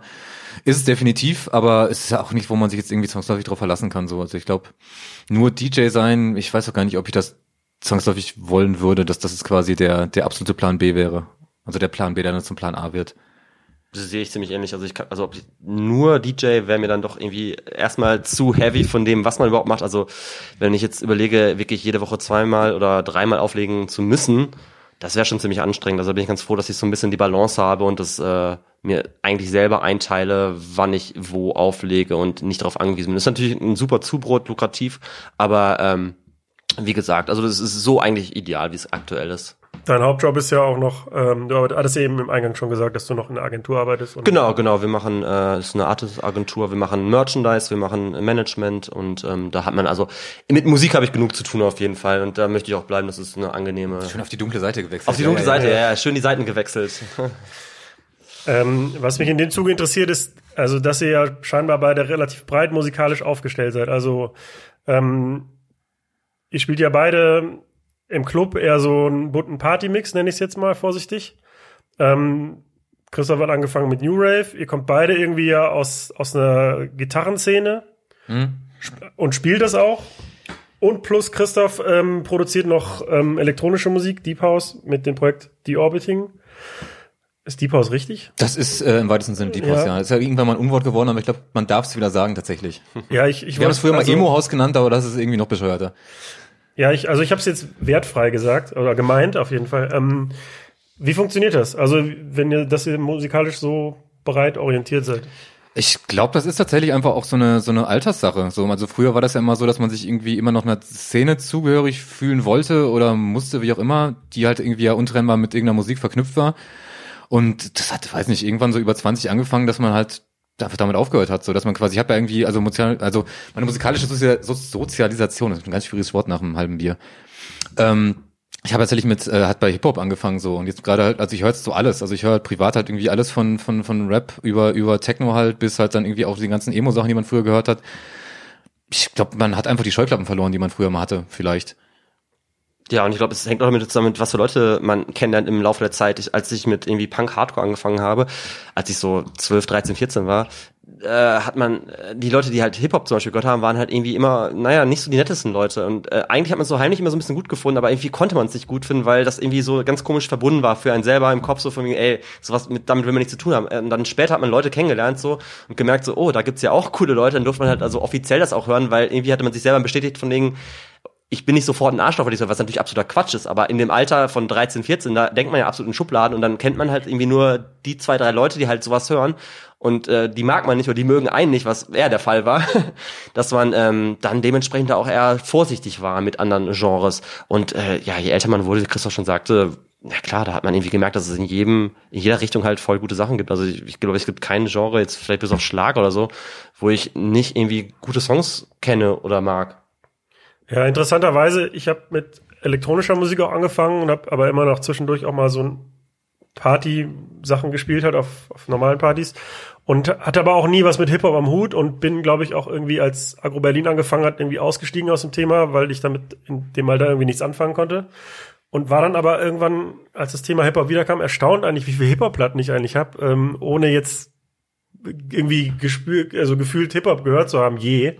Ist es definitiv, aber es ist ja auch nicht, wo man sich jetzt irgendwie zwangsläufig drauf verlassen kann so. Also ich glaube, nur DJ sein, ich weiß auch gar nicht, ob ich das zwangsläufig wollen würde, dass das jetzt quasi der der absolute Plan B wäre. Also der Plan B, der dann zum Plan A wird. Das sehe ich ziemlich ähnlich. Also ich kann, also nur DJ wäre mir dann doch irgendwie erstmal zu heavy von dem, was man überhaupt macht. Also wenn ich jetzt überlege, wirklich jede Woche zweimal oder dreimal auflegen zu müssen, das wäre schon ziemlich anstrengend. Also bin ich ganz froh, dass ich so ein bisschen die Balance habe und das äh, mir eigentlich selber einteile, wann ich wo auflege und nicht darauf angewiesen bin. Das ist natürlich ein super Zubrot, lukrativ, aber ähm, wie gesagt, also das ist so eigentlich ideal, wie es aktuell ist. Dein Hauptjob ist ja auch noch, ähm, du hattest eben im Eingang schon gesagt, dass du noch in der Agentur arbeitest. Und Genau, genau. Wir machen, äh, es ist eine Artist-Agentur, wir machen Merchandise, wir machen Management und ähm, da hat man also mit Musik habe ich genug zu tun auf jeden Fall und da möchte ich auch bleiben. Das ist eine angenehme. Schön auf die dunkle Seite gewechselt. Auf die Ja, dunkle ja, ja. Seite, ja, ja, schön die Seiten gewechselt. Ähm, was mich in dem Zuge interessiert ist, also dass ihr ja scheinbar beide relativ breit musikalisch aufgestellt seid. Also ähm, ihr spielt ja beide im Club eher so einen bunten Partymix, nenne ich es jetzt mal vorsichtig. Ähm, Christoph hat angefangen mit New Rave. Ihr kommt beide irgendwie ja aus, aus einer Gitarrenszene Hm? und spielt das auch. Und plus Christoph ähm, produziert noch ähm, elektronische Musik, Deep House, mit dem Projekt Deorbiting. Ist Deep House richtig? Das ist äh, im weitesten Sinne Deep House, Ja. ja. Das ist ja irgendwann mal ein Unwort geworden, aber ich glaube, man darf es wieder sagen tatsächlich. Ja, ich, ich Wir haben es früher also, mal Emo-Haus genannt, aber das ist irgendwie noch bescheuerter. Ja, ich, also ich habe es jetzt wertfrei gesagt oder gemeint auf jeden Fall. Ähm, wie funktioniert das? Also wenn ihr, dass ihr musikalisch so breit orientiert seid. Ich glaube, das ist tatsächlich einfach auch so eine so eine Alterssache. So, also früher war das ja immer so, dass man sich irgendwie immer noch einer Szene zugehörig fühlen wollte oder musste, wie auch immer, die halt irgendwie ja untrennbar mit irgendeiner Musik verknüpft war. Und das hat, weiß nicht, irgendwann so über 20 angefangen, dass man halt einfach damit aufgehört hat, so dass man quasi, ich habe ja irgendwie, also, musikal, also meine musikalische Sozial So- Sozialisation, das ist ein ganz schwieriges Wort nach einem halben Bier. Ähm, ich habe tatsächlich mit, äh, hat bei Hip-Hop angefangen so und jetzt gerade halt, also ich höre jetzt so alles, also ich höre halt privat halt irgendwie alles von, von, von Rap über, über Techno halt bis halt dann irgendwie auch die ganzen Emo-Sachen, die man früher gehört hat. Ich glaube, man hat einfach die Scheuklappen verloren, die man früher mal hatte, vielleicht. Ja, und ich glaube, es hängt auch damit zusammen, was für Leute man kennenlernt im Laufe der Zeit. Ich, als ich mit irgendwie Punk Hardcore angefangen habe, als ich so 12, 13, 14 war, äh, hat man, äh, die Leute, die halt Hip-Hop zum Beispiel gehört haben, waren halt irgendwie immer, naja, nicht so die nettesten Leute. Und äh, eigentlich hat man es so heimlich immer so ein bisschen gut gefunden, aber irgendwie konnte man es nicht gut finden, weil das irgendwie so ganz komisch verbunden war für einen selber im Kopf, so von wegen, ey, sowas mit, damit will man nichts zu tun haben. Und dann später hat man Leute kennengelernt so und gemerkt so, oh, da gibt's ja auch coole Leute, dann durfte man halt also offiziell das auch hören, weil irgendwie hatte man sich selber bestätigt von wegen, ich bin nicht sofort ein Arschloch, weil ich so, was natürlich absoluter Quatsch ist, aber in dem Alter von 13, 14, da denkt man ja absolut in Schubladen und dann kennt man halt irgendwie nur die zwei, drei Leute, die halt sowas hören und äh, die mag man nicht oder die mögen einen nicht, was eher der Fall war, dass man ähm, dann dementsprechend auch eher vorsichtig war mit anderen Genres und äh, ja, je älter man wurde, wie Christoph schon sagte, ja klar, da hat man irgendwie gemerkt, dass es in jedem, in jeder Richtung halt voll gute Sachen gibt. Also ich, ich glaube, es gibt kein Genre, jetzt vielleicht bis auf Schlag oder so, wo ich nicht irgendwie gute Songs kenne oder mag. Ja, interessanterweise, ich habe mit elektronischer Musik auch angefangen und habe aber immer noch zwischendurch auch mal so ein Party-Sachen gespielt halt auf, auf normalen Partys und hatte aber auch nie was mit Hip-Hop am Hut und bin, glaube ich, auch irgendwie, als Agro Berlin angefangen hat, irgendwie ausgestiegen aus dem Thema, weil ich damit in dem Alter irgendwie nichts anfangen konnte. Und war dann aber irgendwann, als das Thema Hip-Hop wiederkam, erstaunt eigentlich, wie viele Hip-Hop-Platten ich eigentlich habe, ähm, ohne jetzt irgendwie gespürt, also gefühlt Hip-Hop gehört zu haben, je.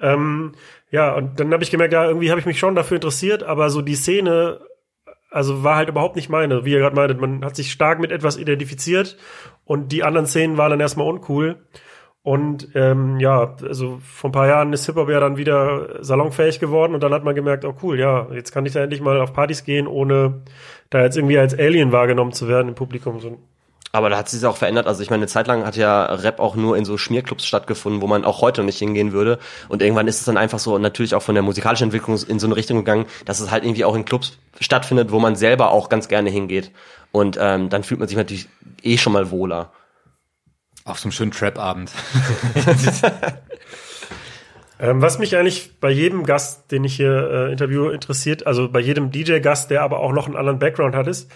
Ähm, ja, und dann habe ich gemerkt, ja, irgendwie habe ich mich schon dafür interessiert, aber so die Szene, also war halt überhaupt nicht meine. Wie ihr gerade meintet, man hat sich stark mit etwas identifiziert und die anderen Szenen waren dann erstmal uncool. Und ähm, ja, also vor ein paar Jahren ist Hip-Hop ja dann wieder salonfähig geworden und dann hat man gemerkt, oh cool, ja, jetzt kann ich da endlich mal auf Partys gehen, ohne da jetzt irgendwie als Alien wahrgenommen zu werden im Publikum. So, Aber da hat sich auch verändert. Also ich meine, eine Zeit lang hat ja Rap auch nur in so Schmierclubs stattgefunden, wo man auch heute nicht hingehen würde. Und irgendwann ist es dann einfach so natürlich auch von der musikalischen Entwicklung in so eine Richtung gegangen, dass es halt irgendwie auch in Clubs stattfindet, wo man selber auch ganz gerne hingeht. Und ähm, dann fühlt man sich natürlich eh schon mal wohler. Auf so einem schönen Trap-Abend. Ähm, was mich eigentlich bei jedem Gast, den ich hier äh, interviewe, interessiert, also bei jedem DJ-Gast, der aber auch noch einen anderen Background hat, ist,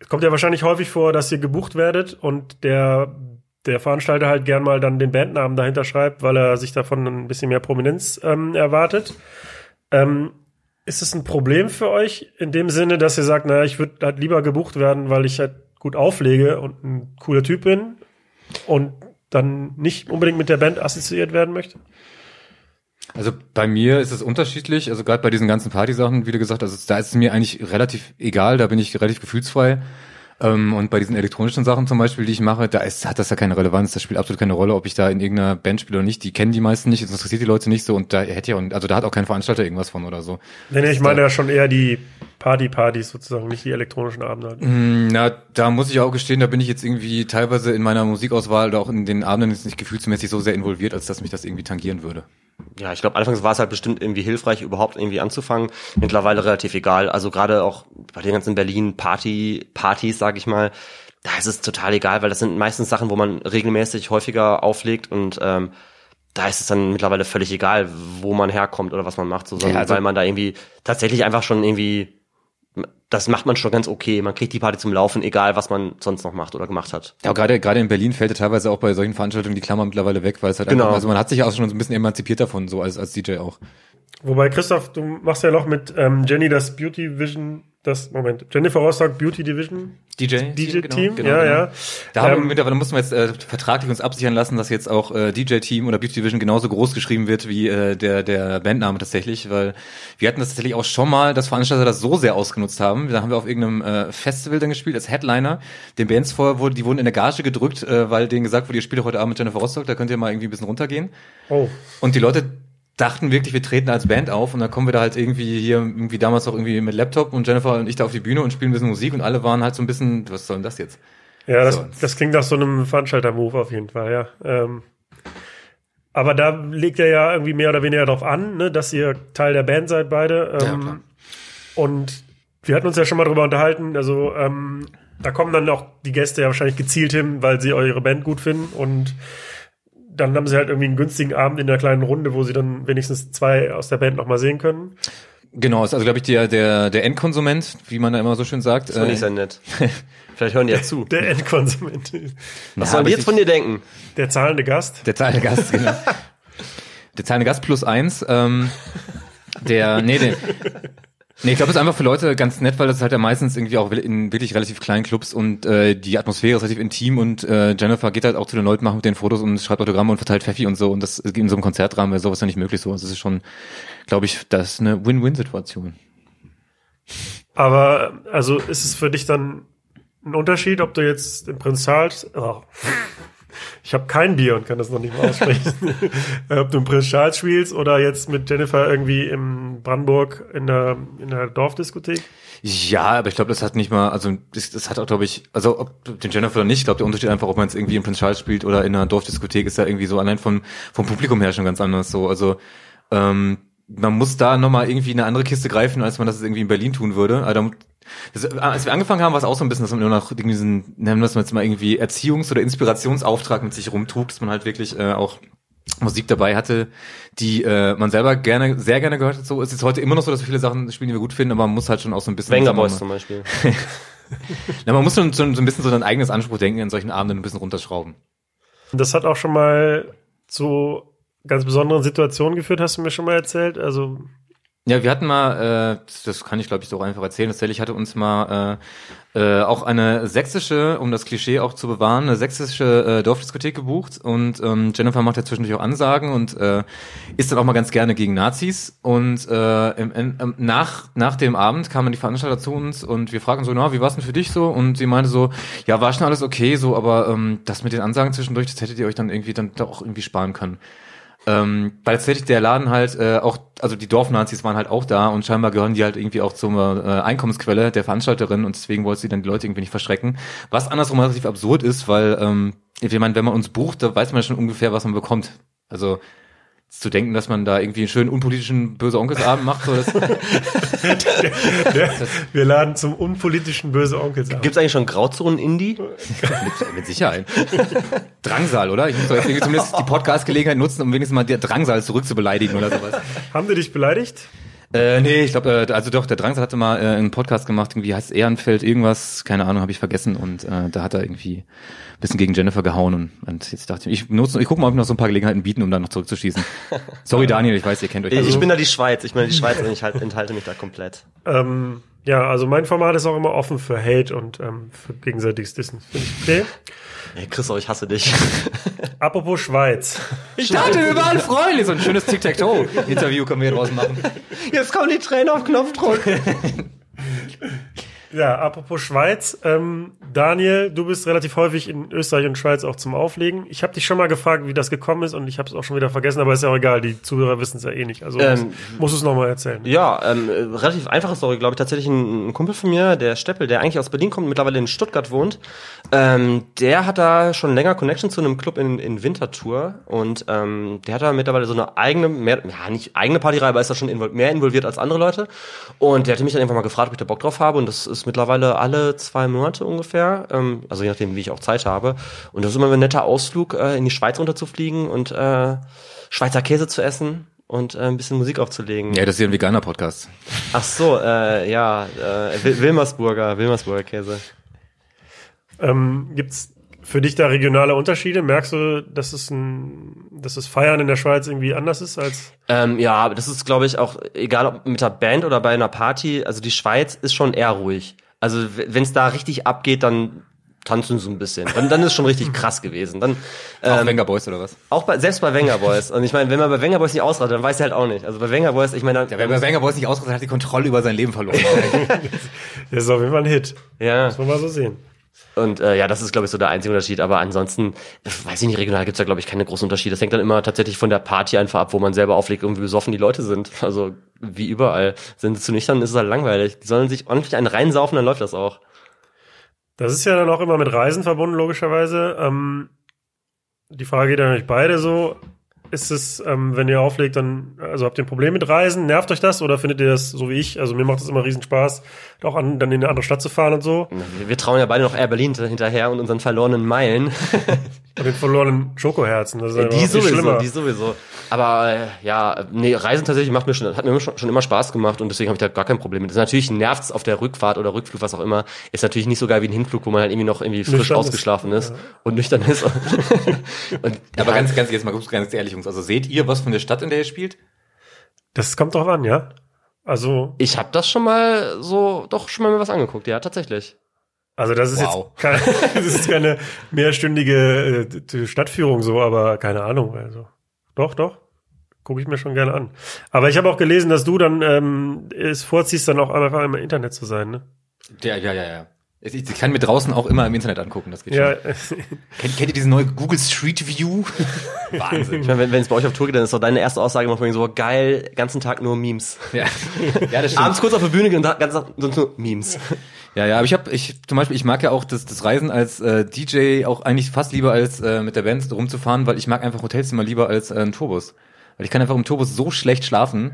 es kommt ja wahrscheinlich häufig vor, dass ihr gebucht werdet und der, der Veranstalter halt gern mal dann den Bandnamen dahinter schreibt, weil er sich davon ein bisschen mehr Prominenz ähm, erwartet. Ähm, ist es ein Problem für euch in dem Sinne, dass ihr sagt, naja, ich würde halt lieber gebucht werden, weil ich halt gut auflege und ein cooler Typ bin und dann nicht unbedingt mit der Band assoziiert werden möchte? Also bei mir ist es unterschiedlich, also gerade bei diesen ganzen Partysachen, wie du gesagt hast, also da ist es mir eigentlich relativ egal, da bin ich relativ gefühlsfrei. Ähm, und bei diesen elektronischen Sachen zum Beispiel, die ich mache, da ist, hat das ja keine Relevanz, das spielt absolut keine Rolle, ob ich da in irgendeiner Band spiele oder nicht, die kennen die meisten nicht, das interessiert die Leute nicht so und da hätte ja, also da hat auch kein Veranstalter irgendwas von oder so. Nee, nee, ich meine ja schon eher die Party-Partys sozusagen, nicht die elektronischen Abende. Halt. Mm, Na, da muss ich auch gestehen, da bin ich jetzt irgendwie teilweise in meiner Musikauswahl oder auch in den Abenden jetzt nicht gefühlsmäßig so sehr involviert, als dass mich das irgendwie tangieren würde. Ja, ich glaube, anfangs war es halt bestimmt irgendwie hilfreich, überhaupt irgendwie anzufangen. Mittlerweile relativ egal. Also gerade auch bei den ganzen Berlin Party Partys, sage ich mal, da ist es total egal, weil das sind meistens Sachen, wo man regelmäßig häufiger auflegt und ähm, da ist es dann mittlerweile völlig egal, wo man herkommt oder was man macht, so, sondern Ja, also- weil man da irgendwie tatsächlich einfach schon irgendwie das macht man schon ganz okay. Man kriegt die Party zum Laufen, egal was man sonst noch macht oder gemacht hat. Ja, gerade gerade in Berlin fällt ja teilweise auch bei solchen Veranstaltungen die Klammer mittlerweile weg, weil es halt Genau. einfach, also man hat sich auch schon so ein bisschen emanzipiert davon, so als als DJ auch. Wobei, Christoph, du machst ja noch mit ähm, Jenny das Beauty Vision das, Moment, Jennifer Rostock Beauty Division. DJ, DJ-Team, genau, ja, genau. ja. Da haben Ähm, wir mittlerweile mussten wir jetzt äh, vertraglich uns absichern lassen, dass jetzt auch äh, DJ-Team oder Beauty Division genauso groß geschrieben wird wie äh, der der Bandname tatsächlich, weil wir hatten das tatsächlich auch schon mal, dass Veranstalter das so sehr ausgenutzt haben. Da haben wir auf irgendeinem äh, Festival dann gespielt als Headliner. Den Bands vorher wurde, die wurden in der Gage gedrückt, äh, weil denen gesagt wurde, ihr spielt heute Abend mit Jennifer Rostock, da könnt ihr mal irgendwie ein bisschen runtergehen. Oh, Und die Leute dachten wirklich, wir treten als Band auf und dann kommen wir da halt irgendwie hier, irgendwie damals auch irgendwie mit Laptop und Jennifer und ich da auf die Bühne und spielen ein bisschen Musik und alle waren halt so ein bisschen, was soll denn das jetzt? ja, das, So. das klingt nach so einem Veranstalter-Move auf jeden Fall, ja. Ähm, aber da legt er ja irgendwie mehr oder weniger darauf an, ne, dass ihr Teil der Band seid beide. Ja, Ähm, klar. und wir hatten uns ja schon mal drüber unterhalten, also ähm, da kommen dann auch die Gäste ja wahrscheinlich gezielt hin, weil sie eure Band gut finden und dann haben sie halt irgendwie einen günstigen Abend in der kleinen Runde, wo sie dann wenigstens zwei aus der Band noch mal sehen können. Genau, ist also glaube ich der, der, der Endkonsument, wie man da immer so schön sagt. Das ich Äh, sehr nett. Vielleicht hören die ja zu. Der Endkonsument, Was sollen die jetzt ich- von dir denken? der zahlende Gast. Der zahlende Gast, genau. Der zahlende Gast plus eins. Ähm, der, nee, der, nee, ich glaube, es ist einfach für Leute ganz nett, weil das halt ja meistens irgendwie auch in wirklich relativ kleinen Clubs und äh, die Atmosphäre ist relativ intim und äh, Jennifer geht halt auch zu den Leuten, macht mit den Fotos und schreibt Autogramme und verteilt Pfeffi und so und das in so einem Konzertrahmen wäre sowas ja nicht möglich so. Also es ist schon, glaube ich, das ist eine Win-Win-Situation. Aber also ist es für dich dann ein Unterschied, ob du jetzt im Prinz Charles, oh, ich habe kein Bier und kann das noch nicht mal aussprechen, ob du im Prinz Charles spielst oder jetzt mit Jennifer irgendwie im Brandenburg in der, in der Dorfdiskothek? Ja, aber ich glaube, das hat nicht mal, also das, das hat auch, glaube ich, also ob den Jennifer oder nicht, ich glaube, der Unterschied einfach, ob man es irgendwie in Prince Charles spielt oder in einer Dorfdiskothek, ist ja irgendwie so allein vom, vom Publikum her schon ganz anders so. Also ähm, man muss da nochmal irgendwie eine andere Kiste greifen, als man das irgendwie in Berlin tun würde. Also, das, als wir angefangen haben, war es auch so ein bisschen, dass man nur noch irgendwie diesen, nennen wir es jetzt mal irgendwie Erziehungs- oder Inspirationsauftrag mit sich rumtrug, dass man halt wirklich äh, auch Musik dabei hatte, die äh, man selber gerne, sehr gerne gehört hat. So es ist heute immer noch so, dass wir viele Sachen spielen, die wir gut finden, aber man muss halt schon auch so ein bisschen Wenger Boys zum Beispiel. na, man muss schon, schon so ein bisschen so dein eigenes Anspruch denken, in solchen Abenden ein bisschen runterschrauben. Das hat auch schon mal zu ganz besonderen Situationen geführt, hast du mir schon mal erzählt. Also Ja, wir hatten mal, äh, das kann ich glaube ich so einfach erzählen, tatsächlich hatte uns mal äh, äh, auch eine sächsische, um das Klischee auch zu bewahren, eine sächsische äh, Dorfdiskothek gebucht und ähm, Jennifer macht ja zwischendurch auch Ansagen und äh, ist dann auch mal ganz gerne gegen Nazis und äh, im, im, nach, nach dem Abend kamen die Veranstalter zu uns und wir fragen so, na, wie war's denn für dich so? Und sie meinte so, ja, war schon alles okay, so, aber ähm, das mit den Ansagen zwischendurch, das hättet ihr euch dann irgendwie dann doch irgendwie sparen können. Ähm, weil tatsächlich der Laden halt äh, auch, also die Dorfnazis waren halt auch da und scheinbar gehören die halt irgendwie auch zur äh, Einkommensquelle der Veranstalterin und deswegen wollte sie dann die Leute irgendwie nicht verschrecken. Was andersrum relativ absurd ist, weil ähm, ich meine, wenn man uns bucht, da weiß man schon ungefähr, was man bekommt. Also zu denken, dass man da irgendwie einen schönen unpolitischen böse Onkelsabend macht, so das, wir laden zum unpolitischen böse Onkels ab. Gibt's eigentlich schon Grauzonen-Indie? mit, mit Sicherheit. Drangsal, oder? Ich muss doch jetzt zumindest die Podcast-Gelegenheit nutzen, um wenigstens mal der Drangsal zurückzubeleidigen oder sowas. Haben die dich beleidigt? Äh, nee, ich glaube, äh, also doch, der Drangsal hatte mal äh, einen Podcast gemacht, irgendwie heißt es Ehrenfeld, irgendwas, keine Ahnung, habe ich vergessen. Und äh, da hat er irgendwie ein bisschen gegen Jennifer gehauen und, und jetzt dachte ich, ich nutze, ich gucke mal, ob ich noch so ein paar Gelegenheiten bieten, um dann noch zurückzuschießen. Sorry, Daniel, ich weiß, ihr kennt euch. ich Also, bin da die Schweiz. Ich meine die Schweiz und ich halt, enthalte mich da komplett. Ähm, ja, also mein Format ist auch immer offen für Hate und ähm, für gegenseitiges Dissen. Finde ich okay. Hey, Christoph, ich hasse dich. Apropos Schweiz. ich dachte überall freundlich, so ein schönes Tic-Tac-Toe-Interview können wir hier draus machen. Jetzt kommen die Tränen auf Knopfdruck. Ja, apropos Schweiz. Ähm, Daniel, du bist relativ häufig in Österreich und Schweiz auch zum Auflegen. Ich habe dich schon mal gefragt, wie das gekommen ist und ich habe es auch schon wieder vergessen, aber ist ja auch egal, die Zuhörer wissen es ja eh nicht. Also Ähm, musst du es nochmal erzählen. Ja, ähm, äh, relativ einfache Story, glaube ich. Tatsächlich ein, ein Kumpel von mir, der Steppel, der eigentlich aus Berlin kommt, mittlerweile in Stuttgart wohnt. Ähm, der hat da schon länger Connection zu einem Club in, in Winterthur und ähm, der hat da mittlerweile so eine eigene, mehr, ja nicht eigene Partyreihe, aber ist da schon invol mehr involviert als andere Leute. Und der hatte mich dann einfach mal gefragt, ob ich da Bock drauf habe und das ist mittlerweile alle zwei Monate ungefähr, ähm, also je nachdem, wie ich auch Zeit habe. Und das ist immer ein netter Ausflug, äh, in die Schweiz runterzufliegen und äh, Schweizer Käse zu essen und äh, ein bisschen Musik aufzulegen. Ja, das ist ja ein veganer Podcast. Ach so, äh, ja, äh, Wil- Wilmersburger, Wilmersburger Käse. Ähm, gibt's für dich da regionale Unterschiede? Merkst du, dass es ein, dass das Feiern in der Schweiz irgendwie anders ist als? Ähm, ja, aber das ist, glaube ich, auch egal ob mit der Band oder bei einer Party. Also die Schweiz ist schon eher ruhig. Also wenn es da richtig abgeht, dann tanzen sie ein bisschen. Dann, dann ist schon richtig krass gewesen. Dann Auch ähm, Wenger Boys oder was? auch bei, selbst bei Wenger Boys. Und ich meine, wenn man bei Wenger Boys nicht ausratet, dann weiß er halt auch nicht. Also bei Wenger Boys, ich meine, Ja, wer bei Wenger Boys nicht ausgerastet hat, hat die Kontrolle über sein Leben verloren. Das ist auf jeden Fall ein Hit. ja. Muss man mal so sehen. Und äh, ja, das ist, glaube ich, so der einzige Unterschied. Aber ansonsten, weiß ich nicht, regional gibt's da, glaube ich, keine großen Unterschiede. Das hängt dann immer tatsächlich von der Party einfach ab, wo man selber auflegt und wie besoffen die Leute sind. Also wie überall. Sind sie zu nüchtern, ist es halt langweilig. Die sollen sich ordentlich einen reinsaufen, dann läuft das auch. Das ist ja dann auch immer mit Reisen verbunden, logischerweise. Ähm, die Frage geht an euch beide so. Ist es, ähm, wenn ihr auflegt, dann, also habt ihr ein Problem mit Reisen? Nervt euch das oder findet ihr das so wie ich? Also mir macht es immer riesen Spaß, auch an, dann in eine andere Stadt zu fahren und so. Wir, wir trauen ja beide noch Air Berlin hinterher und unseren verlorenen Meilen. Und den verlorenen Schokoherzen. Das ist einfach die sowieso, schlimmer. die sowieso. Aber äh, ja, nee, Reisen tatsächlich macht mir schon, hat mir schon, schon immer Spaß gemacht und deswegen habe ich da gar kein Problem mit. Das ist natürlich nervt's auf der Rückfahrt oder Rückflug, was auch immer. Ist natürlich nicht so geil wie ein Hinflug, wo man halt irgendwie noch irgendwie frisch Nüchtern ist. ausgeschlafen ist, und nüchtern ist. und Aber ganz, ganz, jetzt mal ganz ehrlich, Jungs. Also seht ihr was von der Stadt, in der ihr spielt? Das kommt drauf an, ja. Also, ich habe das schon mal so, doch schon mal mir was angeguckt, ja, tatsächlich. also das ist Wow. jetzt keine, das ist keine mehrstündige äh, Stadtführung so, aber keine Ahnung. Also doch, doch. Gucke ich mir schon gerne an. Aber ich habe auch gelesen, dass du dann ähm, es vorziehst, dann auch einfach im Internet zu sein, ne? Ja, ja, ja, ja. Ich, ich kann mir draußen auch immer im Internet angucken, das geht Ja, schon. Kennt, kennt ihr diese neue Google Street View? Wahnsinn. Ich meine, wenn wenn es bei euch auf Tour geht, dann ist doch deine erste Aussage immer von so, geil, ganzen Tag nur Memes. ja. ja, das stimmt. Abends kurz auf der Bühne gehen und den ganzen Tag sonst nur Memes. Ja, ja, aber ich habe, ich zum Beispiel, ich mag ja auch das, das Reisen als äh, DJ auch eigentlich fast lieber als äh, mit der Band rumzufahren, weil ich mag einfach Hotelzimmer lieber als äh, ein Tourbus. Weil ich kann einfach im Tourbus so schlecht schlafen,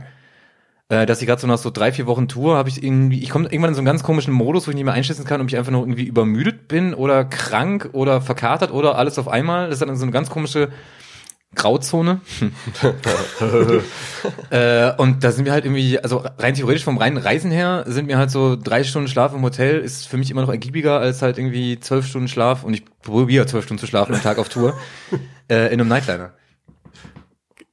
äh, dass ich gerade so nach so drei, vier Wochen Tour habe ich irgendwie, ich komme irgendwann in so einen ganz komischen Modus, wo ich nicht mehr einschätzen kann, ob ich einfach nur irgendwie übermüdet bin oder krank oder verkatert oder alles auf einmal. Das ist dann so eine ganz komische Grauzone. äh, und da sind wir halt irgendwie, also rein theoretisch vom reinen Reisen her, sind wir halt so drei Stunden Schlaf im Hotel, ist für mich immer noch ergiebiger als halt irgendwie zwölf Stunden Schlaf und ich probiere zwölf Stunden zu schlafen am Tag auf Tour äh, in einem Nightliner.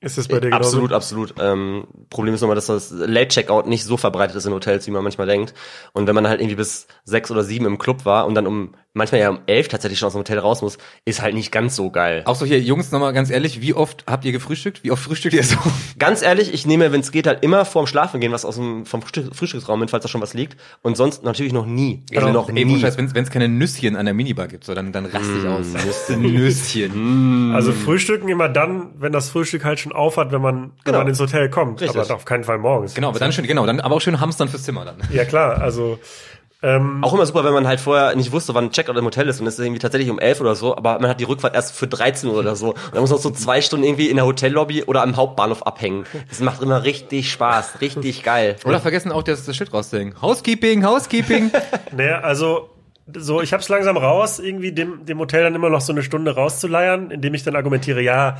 Ist es bei dir genauso? Absolut, absolut. Ähm, Problem ist nochmal, dass das Late-Checkout nicht so verbreitet ist in Hotels, wie man manchmal denkt. Und wenn man halt irgendwie bis sechs oder sieben im Club war und dann um manchmal ja um elf tatsächlich schon aus dem Hotel raus muss, ist halt nicht ganz so geil. Auch so hier, Jungs, nochmal ganz ehrlich, wie oft habt ihr gefrühstückt? Wie oft frühstückt ihr so? Ganz ehrlich, ich nehme, wenn es geht, halt immer vorm Schlafen gehen, was aus dem vom Frühstück, Frühstücksraum mit, falls da schon was liegt. Und sonst natürlich noch nie. Also noch Ey, nie. Wenn es keine Nüsschen an der Minibar gibt, so, dann, dann raste ich aus. Nüsschen. Also frühstücken immer dann, wenn das Frühstück halt schon aufhat, wenn man, wenn Genau. man ins Hotel kommt. Richtig. Aber auf keinen Fall morgens. Genau, aber dann schön, genau, dann aber auch schön hamstern fürs Zimmer dann. Ja klar, also ähm, Auch immer super, wenn man halt vorher nicht wusste, wann Checkout im Hotel ist und es ist irgendwie tatsächlich um 11 oder so, aber man hat die Rückfahrt erst für 13 Uhr oder so. Und dann muss man so zwei Stunden irgendwie in der Hotellobby oder am Hauptbahnhof abhängen. Das macht immer richtig Spaß, richtig geil. Oder vergessen auch das, das Schild rauszuhängen. Housekeeping, Housekeeping. Naja, also so, ich hab's langsam raus, irgendwie dem, dem Hotel dann immer noch so eine Stunde rauszuleiern, indem ich dann argumentiere, ja,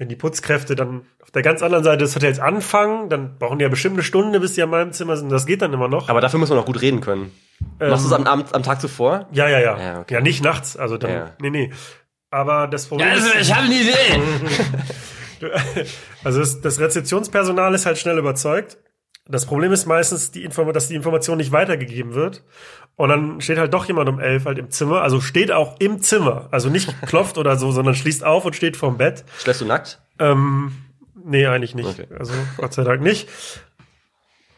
wenn die Putzkräfte dann auf der ganz anderen Seite des Hotels anfangen, dann brauchen die ja bestimmt eine Stunde, bis sie an meinem Zimmer sind. Das geht dann immer noch. Aber dafür muss man auch gut reden können. Machst du es am, Abend, am Tag zuvor? ja, ja, ja. Ja, Ja, okay. nicht nachts, also dann, Ja. nee, nee. Aber das Problem ist, also, habe eine Idee. also das, das Rezeptionspersonal ist halt schnell überzeugt. Das Problem ist meistens, die Inform dass die Information nicht weitergegeben wird. Und dann steht halt doch jemand um elf halt im Zimmer. Also steht auch im Zimmer. Also nicht klopft oder so, sondern schließt auf und steht vorm Bett. Schläfst du nackt? Ähm, nee, eigentlich nicht. Okay. Also Gott sei Dank nicht.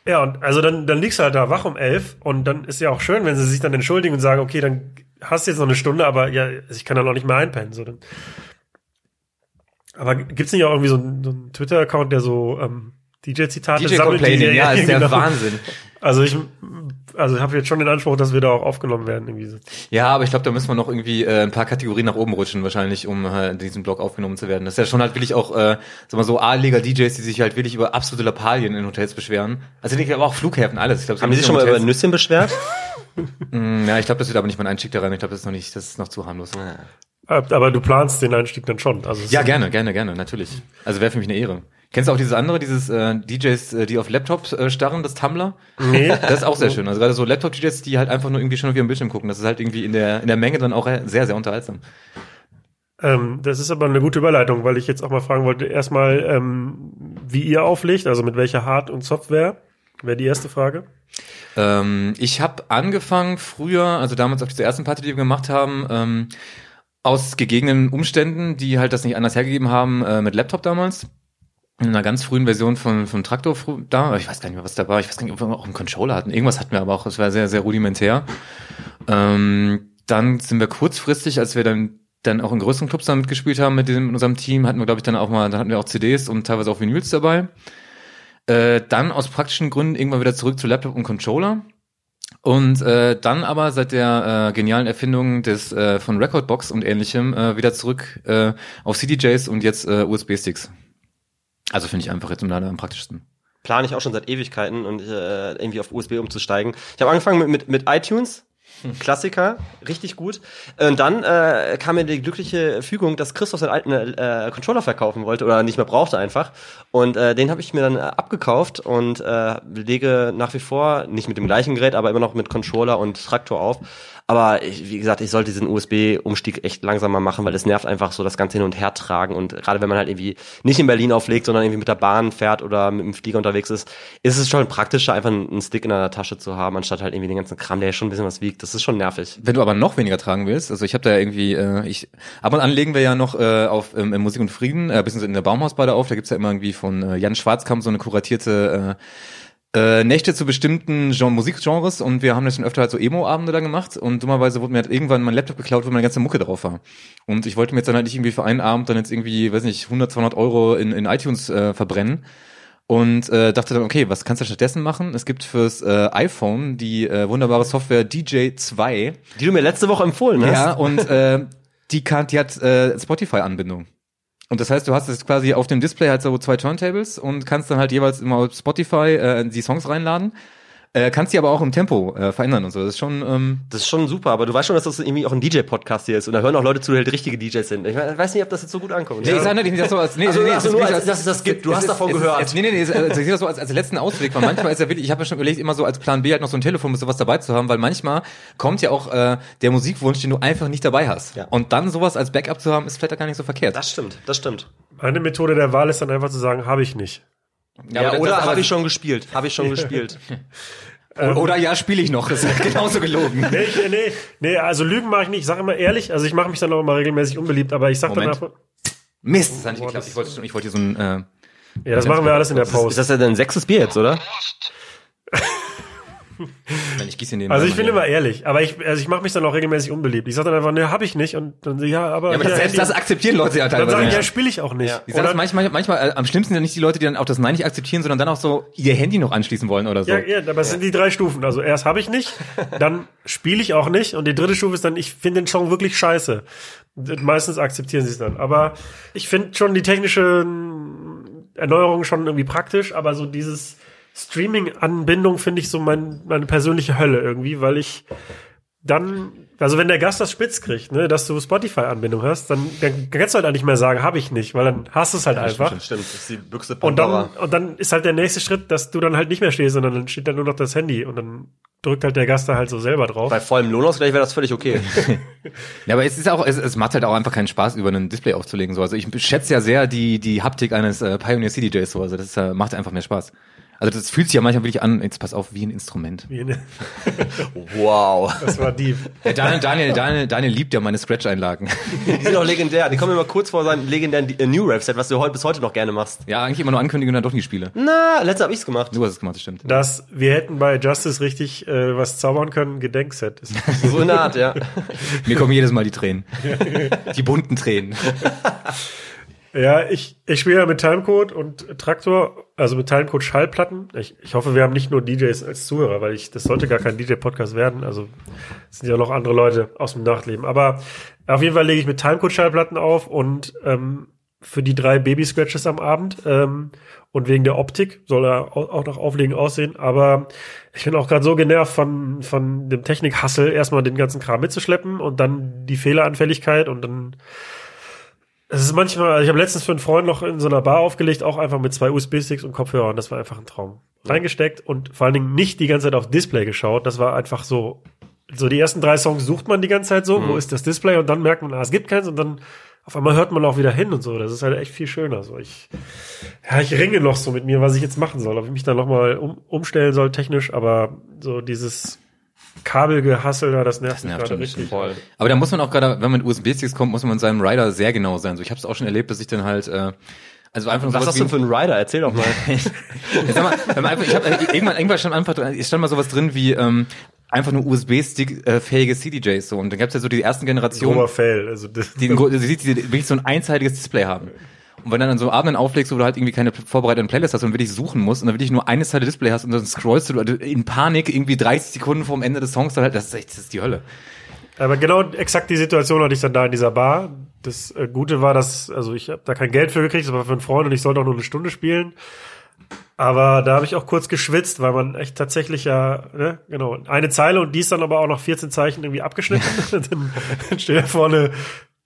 Ja, und also dann, dann liegst du halt da wach um elf und dann ist ja auch schön, wenn sie sich dann entschuldigen und sagen, okay, dann hast du jetzt noch eine Stunde, aber ja, ich kann dann auch nicht mehr einpennen. So, dann. Aber gibt's nicht auch irgendwie so einen, so einen Twitter-Account, der so ähm, DJ-Zitate DJ sammelt? Complaining, ja, ist der genau. Wahnsinn. Also ich also ich habe jetzt schon den Anspruch, dass wir da auch aufgenommen werden. Irgendwie so. Ja, aber ich glaube, da müssen wir noch irgendwie äh, ein paar Kategorien nach oben rutschen, wahrscheinlich, um äh, in diesem Blog aufgenommen zu werden. Das ist ja schon halt wirklich auch, äh, sag mal so, A-Liga DJs, die sich halt wirklich über absolute Lappalien in Hotels beschweren. Also ich glaube auch Flughäfen, alles. Ich glaub, Haben die sich schon mal über Nüsschen beschwert? Mm, Ja, ich glaube, das wird aber nicht mein Einstieg da rein. Ich glaube, das ist noch nicht, das ist noch zu harmlos. Aber du planst den Einstieg dann schon. Also Ja, gerne, gerne, gerne, natürlich. Also wäre für mich eine Ehre. Kennst du auch dieses andere, dieses äh, DJs, äh, die auf Laptops äh, starren, das Tumblr? Nee. Das ist auch sehr schön. Also gerade so Laptop-DJs, die halt einfach nur irgendwie schon auf ihrem Bildschirm gucken. Das ist halt irgendwie in der, in der Menge dann auch sehr, sehr unterhaltsam. Ähm, das ist aber eine gute Überleitung, weil ich jetzt auch mal fragen wollte, erstmal, ähm, wie ihr auflegt, also mit welcher Hard- und Software, wäre die erste Frage. Ähm, ich habe angefangen früher, also damals auf dieser ersten Party, die wir gemacht haben, ähm, aus gegebenen Umständen, die halt das nicht anders hergegeben haben, äh, mit Laptop damals. In einer ganz frühen Version von, von Traktor da, ich weiß gar nicht mehr, was da war, ich weiß gar nicht, ob wir auch einen Controller hatten. Irgendwas hatten wir aber auch, es war sehr, sehr rudimentär. Ähm, dann sind wir kurzfristig, als wir dann dann auch in größeren Clubs damit gespielt haben mit, dem, mit unserem Team, hatten wir, glaube ich, dann auch mal, da hatten wir auch CDs und teilweise auch Vinyls dabei. Äh, dann aus praktischen Gründen irgendwann wieder zurück zu Laptop und Controller. Und äh, dann aber seit der äh, genialen Erfindung des äh, von Recordbox und ähnlichem äh, wieder zurück äh, auf CDJs und jetzt äh, USB-Sticks. Also finde ich einfach jetzt im leider am praktischsten. plane ich auch schon seit Ewigkeiten und äh, irgendwie auf USB umzusteigen. Ich habe angefangen mit, mit, mit iTunes. Klassiker, richtig gut. Und dann äh, kam mir die glückliche Fügung, dass Christoph seinen alten äh, Controller verkaufen wollte oder nicht mehr brauchte einfach. Und äh, den habe ich mir dann äh, abgekauft und äh, lege nach wie vor, nicht mit dem gleichen Gerät, aber immer noch mit Controller und Traktor auf. Aber ich, wie gesagt, ich sollte diesen USB-Umstieg echt langsamer machen, weil es nervt einfach so das Ganze hin und her tragen. Und gerade wenn man halt irgendwie nicht in Berlin auflegt, sondern irgendwie mit der Bahn fährt oder mit dem Flieger unterwegs ist, ist es schon praktischer, einfach einen Stick in der Tasche zu haben, anstatt halt irgendwie den ganzen Kram, der ja schon ein bisschen was wiegt. Das ist schon nervig. Wenn du aber noch weniger tragen willst, also ich habe da ja irgendwie, äh, ich ab und an legen wir ja noch äh, auf ähm, Musik und Frieden, äh, bisschen in der Baumhausbade auf, da gibt's ja immer irgendwie von äh, Jan Schwarzkamp so eine kuratierte äh, äh, Nächte zu bestimmten Gen Musikgenres und wir haben das schon öfter halt so Emo-Abende da gemacht und dummerweise wurde mir halt irgendwann mein Laptop geklaut, wo meine ganze Mucke drauf war. Und ich wollte mir jetzt dann halt nicht irgendwie für einen Abend dann jetzt irgendwie, weiß nicht, 100, 200 Euro in, in iTunes äh, verbrennen. Und äh, dachte dann, okay, was kannst du stattdessen machen? Es gibt fürs äh, iPhone die äh, wunderbare Software DJ2. Die du mir letzte Woche empfohlen hast. Ja, und äh, die, kann, die hat äh, Spotify-Anbindung. Und das heißt, du hast jetzt quasi auf dem Display halt so zwei Turntables und kannst dann halt jeweils immer auf Spotify äh, die Songs reinladen. Äh, kannst die aber auch im Tempo äh, verändern und so. Das ist schon, ähm, Das ist schon super, aber du weißt schon, dass das irgendwie auch ein DJ-Podcast hier ist und da hören auch Leute zu, die halt richtige DJs sind. Ich weiß nicht, ob das jetzt so gut ankommt. Nee, ich sage nicht, nicht so als, nee, Also- nee, also ist nur nicht als- dass es das gibt. Du hast ist- davon ist- gehört. Ist, nee, nee, nee, ist- also ich sehe das so als, als letzten Ausweg, weil manchmal ist ja wirklich, ich habe mir schon überlegt, immer so als Plan B halt noch so ein Telefon mit sowas dabei zu haben, weil manchmal kommt ja auch äh, der Musikwunsch, den du einfach nicht dabei hast. Ja. Und dann sowas als Backup zu haben, ist vielleicht auch gar nicht so verkehrt. Das stimmt, das stimmt. Meine Methode der Wahl ist dann einfach zu sagen, habe ich nicht. Ja, aber das- oder habe ich schon gespielt? Habe ich schon gespielt. Oder, oder ja, spiele ich noch. Das ist halt genauso gelogen. Nee, nee, nee, also Lügen mache ich nicht. Ich sage immer ehrlich, also ich mache mich dann auch immer regelmäßig unbeliebt, aber ich sage dann einfach, Mist, das hat nicht Boah, geklappt. das- Ich wollte, ich wollte hier so ein, äh, ja, das machen wir alles in der Ist Pause. das ja dein sechstes Bier jetzt, oder? Wenn ich gieße neben Also ich bin immer ehrlich, aber ich, also ich mache mich dann auch regelmäßig unbeliebt. Ich sage dann einfach, ne, habe ich nicht und dann ja, aber, Ja, aber hier, selbst das akzeptieren Leute ja dann teilweise. sage ich, nicht. ja, spiele ich auch nicht. Ja. Ich sag das manchmal, manchmal äh, am schlimmsten sind nicht die Leute, die dann auch das Nein nicht akzeptieren, sondern dann auch so ihr Handy noch anschließen wollen oder so. Ja, ja, aber es sind die drei Stufen. Also erst habe ich nicht, dann spiele ich auch nicht und die dritte Stufe ist dann, ich finde den Song wirklich scheiße. Meistens akzeptieren sie es dann. Aber ich finde schon die technische Erneuerung schon irgendwie praktisch, aber so dieses Streaming-Anbindung finde ich so mein, meine persönliche Hölle irgendwie, weil ich dann, also wenn der Gast das spitz kriegt, ne, dass du Spotify-Anbindung hast, dann, dann kannst du halt auch nicht mehr sagen, habe ich nicht, weil dann hast du es halt einfach. Stimmt, das ist die Büchse Und dann, und dann ist halt der nächste Schritt, dass du dann halt nicht mehr stehst, sondern dann steht dann nur noch das Handy und dann drückt halt der Gast da halt so selber drauf. Bei vollem Lohnausgleich wäre das völlig okay. Ja, aber es ist auch, es, es macht halt auch einfach keinen Spaß, über ein Display aufzulegen. So. Also ich schätze ja sehr die, die Haptik eines äh, Pioneer CDJs so. Also das äh, macht einfach mehr Spaß. Also das fühlt sich ja manchmal wirklich an, jetzt pass auf, wie ein Instrument. Wie eine- wow. Das war die. Ja, Daniel, Daniel, Daniel, Daniel liebt ja meine Scratch-Einlagen. Die sind auch legendär. Die kommen immer kurz vor seinem legendären äh, New Rap Set, was du heute bis heute noch gerne machst. Ja, eigentlich immer nur ankündigen und dann doch nie spiele. Na, letztes habe ich's gemacht. Du hast es gemacht, das stimmt. Das, wir hätten bei Justice richtig äh, was zaubern können, Gedenkset. Ist, So in der Art, ja. Mir kommen jedes Mal die Tränen. Die bunten Tränen. ja, ich, ich spiele ja mit Timecode und Traktor, also mit Timecode Schallplatten. Ich, ich hoffe, wir haben nicht nur DJs als Zuhörer, weil ich, das sollte gar kein DJ-Podcast werden. Also es sind ja noch andere Leute aus dem Nachtleben. Aber auf jeden Fall lege ich mit Timecode Schallplatten auf und ähm, für die drei Baby-Scratches am Abend. Ähm, und wegen der Optik soll er au- auch nach Auflegen aussehen. Aber ich bin auch gerade so genervt von, von dem Technik-Hassel, erstmal den ganzen Kram mitzuschleppen und dann die Fehleranfälligkeit und dann Es ist manchmal, also ich habe letztens für einen Freund noch in so einer Bar aufgelegt, auch einfach mit zwei USB-Sticks und Kopfhörern. Das war einfach ein Traum. Reingesteckt und vor allen Dingen nicht die ganze Zeit auf Display geschaut. Das war einfach so, so die ersten drei Songs sucht man die ganze Zeit so, wo ist das Display? Und dann merkt man, ah, es gibt keins und dann auf einmal hört man auch wieder hin und so. Das ist halt echt viel schöner. So ich, ja, ich ringe noch so mit mir, was ich jetzt machen soll, ob ich mich dann nochmal um, umstellen soll technisch, aber so dieses Kabelgehassel da, das nervt, Das mich nervt gerade schon richtig. Voll. Aber da muss man auch gerade, wenn man mit USB-Sticks kommt, muss man in seinem Rider sehr genau sein. So, ich habe es auch schon erlebt, dass ich dann halt, äh, also einfach nur Was hast du für einen Rider? Erzähl doch mal. Sag mal, wenn man einfach, ich hab, äh, irgendwann, irgendwann stand einfach, drin- es stand mal sowas drin wie ähm, einfach nur USB-Stick-fähige CDJs so. Und dann gab's ja so die ersten Generationen, Fail. Also das, die, die, die, die wirklich so ein einseitiges Display haben. Und wenn du dann so Abenden auflegst, wo du halt irgendwie keine vorbereiteten Playlist hast und wirklich suchen musst und dann wirklich nur eine Seite Display hast und dann scrollst du in Panik irgendwie 30 Sekunden vorm Ende des Songs, dann halt, das ist echt, das ist die Hölle. Aber genau exakt die Situation hatte ich dann da in dieser Bar. Das äh, Gute war, dass, also ich habe da kein Geld für gekriegt, das war für einen Freund und ich sollte auch nur eine Stunde spielen. Aber da habe ich auch kurz geschwitzt, weil man echt tatsächlich ja, ne, genau, eine Zeile und die ist dann aber auch noch 14 Zeichen irgendwie abgeschnitten. dann steht da vorne